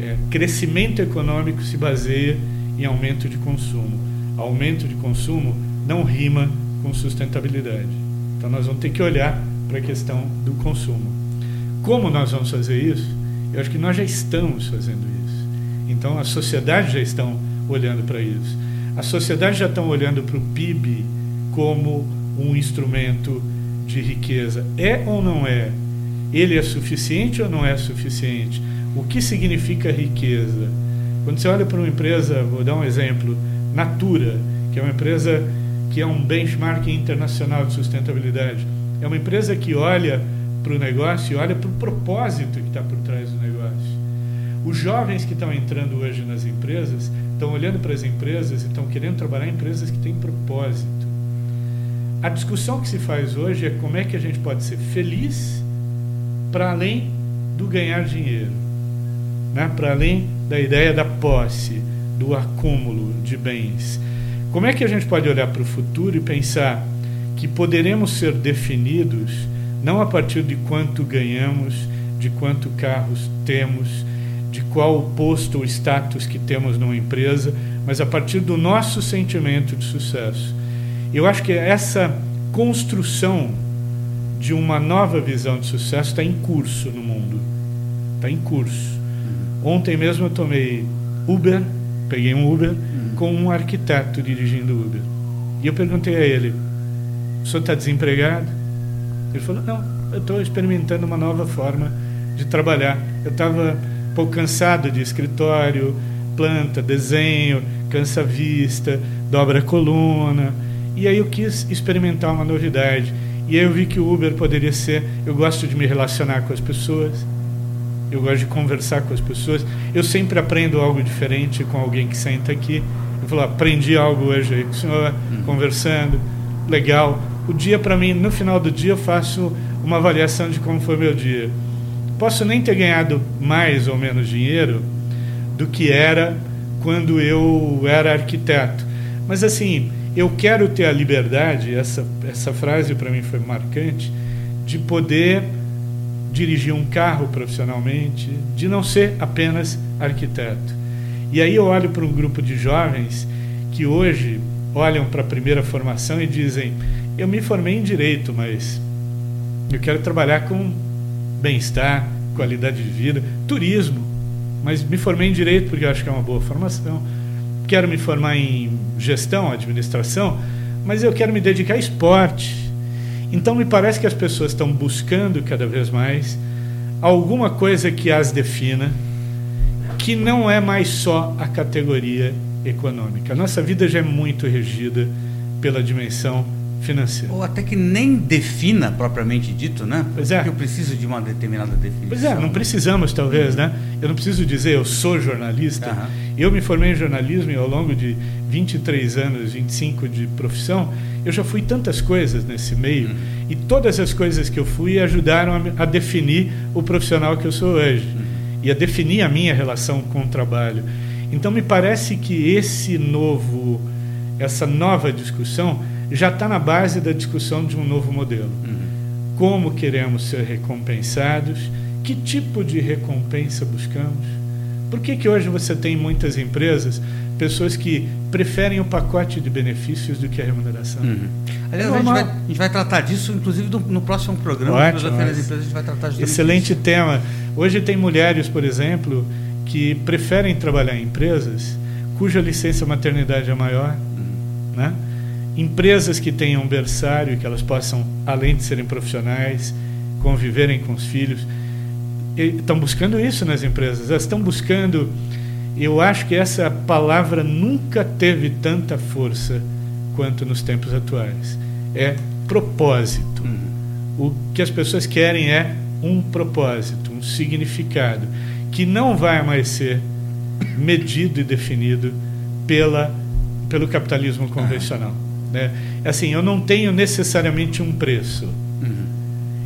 é, crescimento econômico se baseia em aumento de consumo. Aumento de consumo não rima com sustentabilidade. Então nós vamos ter que olhar para a questão do consumo. Como nós vamos fazer isso? Eu acho que nós já estamos fazendo isso. Então a sociedade já estão olhando para isso. A sociedade já estão olhando para o PIB como um instrumento de riqueza. É ou não é? Ele é suficiente ou não é suficiente? o que significa riqueza. Quando você olha para uma empresa, vou dar um exemplo, Natura, que é uma empresa que é um benchmark internacional de sustentabilidade, é uma empresa que olha para o negócio e olha para o propósito que está por trás do negócio. Os jovens que estão entrando hoje nas empresas estão olhando para as empresas e estão querendo trabalhar em empresas que têm propósito. a discussão que se faz hoje é como é que a gente pode ser feliz para além do ganhar dinheiro, né? para além da ideia da posse, do acúmulo de bens. Como é que a gente pode olhar para o futuro e pensar que poderemos ser definidos não a partir de quanto ganhamos, de quanto carros temos, de qual posto ou status que temos numa empresa, mas a partir do nosso sentimento de sucesso. Eu acho que essa construção de uma nova visão de sucesso está em curso no mundo. Está em curso. Ontem mesmo eu tomei Uber, peguei um Uber uhum. com um arquiteto dirigindo Uber. E eu perguntei a ele: o senhor está desempregado? Ele falou: não, eu estou experimentando uma nova forma de trabalhar. Eu estava um pouco cansado de escritório, planta, desenho, cansa a vista, dobra a coluna. E aí eu quis experimentar uma novidade. E aí eu vi que o Uber poderia ser. Eu gosto de me relacionar com as pessoas, eu gosto de conversar com as pessoas. Eu sempre aprendo algo diferente com alguém que senta aqui. Eu falo, aprendi algo hoje aí com o senhor, uhum. conversando, legal. O dia para mim, no final do dia, eu faço uma avaliação de como foi meu dia. Posso nem ter ganhado mais ou menos dinheiro do que era quando eu era arquiteto. Mas assim, eu quero ter a liberdade, essa, essa frase para mim foi marcante, de poder dirigir um carro profissionalmente, de não ser apenas arquiteto. E aí eu olho para um grupo de jovens que hoje olham para a primeira formação e dizem: Eu me formei em direito, mas eu quero trabalhar com bem-estar, qualidade de vida, turismo, mas me formei em direito porque eu acho que é uma boa formação. Quero me formar em gestão, administração, mas eu quero me dedicar a esporte. Então me parece que as pessoas estão buscando cada vez mais alguma coisa que as defina, que não é mais só a categoria econômica. A nossa vida já é muito regida pela dimensão financeira. Ou até que nem defina propriamente dito, né? Pois é. Porque eu preciso de uma determinada definição. Pois é, não precisamos talvez, né? Eu não preciso dizer eu sou jornalista. Uhum. Eu me formei em jornalismo e ao longo de 23 anos, 25 de profissão, eu já fui tantas coisas nesse meio uhum. e todas as coisas que eu fui ajudaram a, a definir o profissional que eu sou hoje uhum. e a definir a minha relação com o trabalho. Então me parece que esse novo, essa nova discussão já está na base da discussão de um novo modelo. Uhum. Como queremos ser recompensados? Que tipo de recompensa buscamos? Por que, que hoje você tem muitas empresas, pessoas que preferem o pacote de benefícios do que a remuneração? Uhum. Aliás, a, gente vai, a gente vai tratar disso, inclusive, no, no próximo programa. Ótimo, das empresas, a gente vai tratar Excelente tema. Hoje tem mulheres, por exemplo, que preferem trabalhar em empresas cuja licença maternidade é maior, uhum. né? Empresas que tenham berçário, que elas possam, além de serem profissionais, conviverem com os filhos. Estão buscando isso nas empresas. Elas estão buscando. Eu acho que essa palavra nunca teve tanta força quanto nos tempos atuais. É propósito. Uhum. O que as pessoas querem é um propósito, um significado, que não vai mais ser medido e definido pela, pelo capitalismo convencional. Né? Assim, eu não tenho necessariamente um preço. Uhum.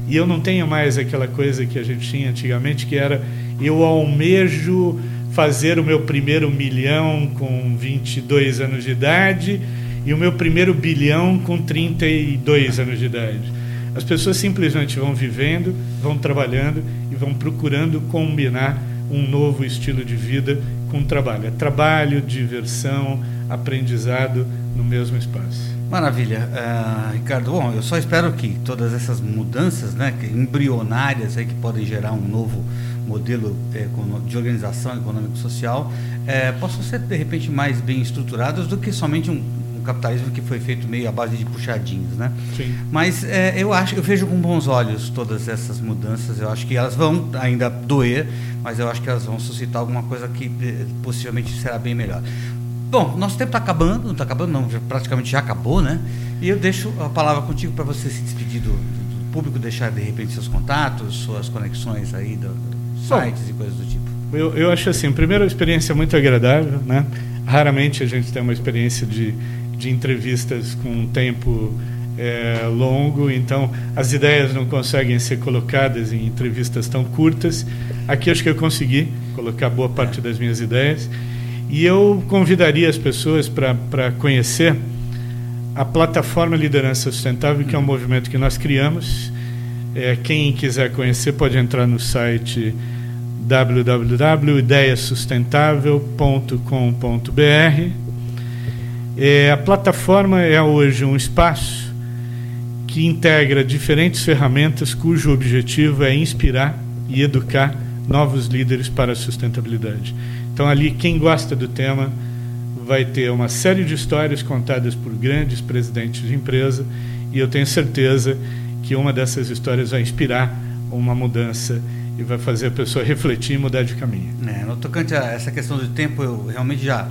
E eu não tenho mais aquela coisa que a gente tinha antigamente, que era eu almejo fazer o meu primeiro milhão com 22 anos de idade e o meu primeiro bilhão com 32 anos de idade. As pessoas simplesmente vão vivendo, vão trabalhando e vão procurando combinar um novo estilo de vida com trabalho. É trabalho, diversão, aprendizado no mesmo espaço. Maravilha, uh, Ricardo. Bom, eu só espero que todas essas mudanças, né, embrionárias aí que podem gerar um novo modelo eh, de organização econômico-social eh, possam ser de repente mais bem estruturadas do que somente um, um, capitalismo que foi feito meio à base de puxadinhos, né? Sim. Mas eh, eu acho, eu vejo com bons olhos todas essas mudanças. Eu acho que elas vão ainda doer, mas eu acho que elas vão suscitar alguma coisa que possivelmente será bem melhor. Bom, nosso tempo está acabando, não está acabando, não, já, praticamente já acabou, né? E eu deixo a palavra contigo para você se despedir do, do, público, deixar de repente seus contatos, suas conexões aí, do, do sites Bom, e coisas do tipo. Eu, eu acho assim, primeiro, uma experiência muito agradável, né? Raramente a gente tem uma experiência de, de entrevistas com um tempo é longo, então as ideias não conseguem ser colocadas em entrevistas tão curtas. Aqui acho que eu consegui colocar boa parte das minhas ideias. E eu convidaria as pessoas para conhecer a plataforma Liderança Sustentável, que é um movimento que nós criamos. É, quem quiser conhecer pode entrar no site www.ideiasustentável.com.br. É, a plataforma é hoje um espaço que integra diferentes ferramentas cujo objetivo é inspirar e educar novos líderes para a sustentabilidade. Então, ali, quem gosta do tema vai ter uma série de histórias contadas por grandes presidentes de empresa e eu tenho certeza que uma dessas histórias vai inspirar uma mudança e vai fazer a pessoa refletir e mudar de caminho. É, no tocante a essa questão do tempo, eu realmente já,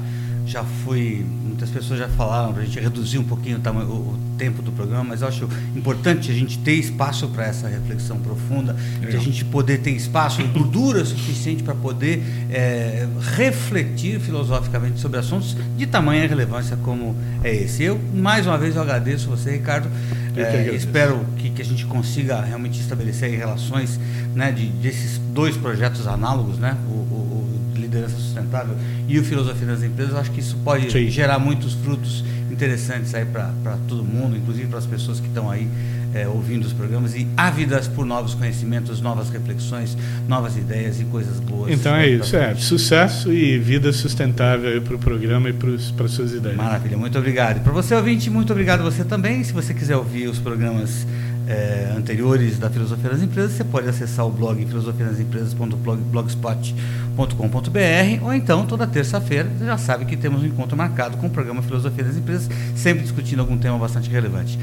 já fui muitas pessoas já falaram para a gente reduzir um pouquinho o, tamanho, o, tempo do programa, mas eu acho importante a gente ter espaço para essa reflexão profunda, de a gente poder ter espaço gordura suficiente para poder é, refletir filosoficamente sobre assuntos de tamanha relevância como é esse. Eu, mais uma vez, eu agradeço você, Ricardo. É, espero que, que, a gente consiga realmente estabelecer relações né, de, desses dois projetos análogos, né, o, o, o Liderança Sustentável e o Filosofia das Empresas. Acho que isso pode Sim. gerar muitos frutos interessantes aí para todo mundo, inclusive para as pessoas que estão aí é, ouvindo os programas e ávidas por novos conhecimentos, novas reflexões, novas ideias e coisas boas. Então é isso, é sucesso e vida sustentável para o programa e para as suas ideias. Maravilha, muito obrigado. Para você ouvinte, muito obrigado você também. Se você quiser ouvir os programas é, anteriores da Filosofia das Empresas, você pode acessar o blog filosofiadasempresas.blogspot.com.br ou então toda terça-feira, você já sabe que temos um encontro marcado com o programa Filosofia das Empresas, sempre discutindo algum tema bastante relevante.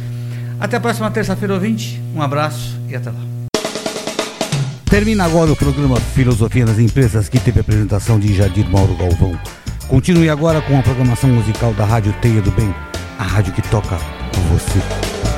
Até a próxima terça-feira, ouvinte. Um abraço e até lá. Termina agora o programa Filosofia das Empresas, que teve a apresentação de Jadir Mauro Galvão. Continue agora com a programação musical da Rádio Teia do Bem, a rádio que toca você.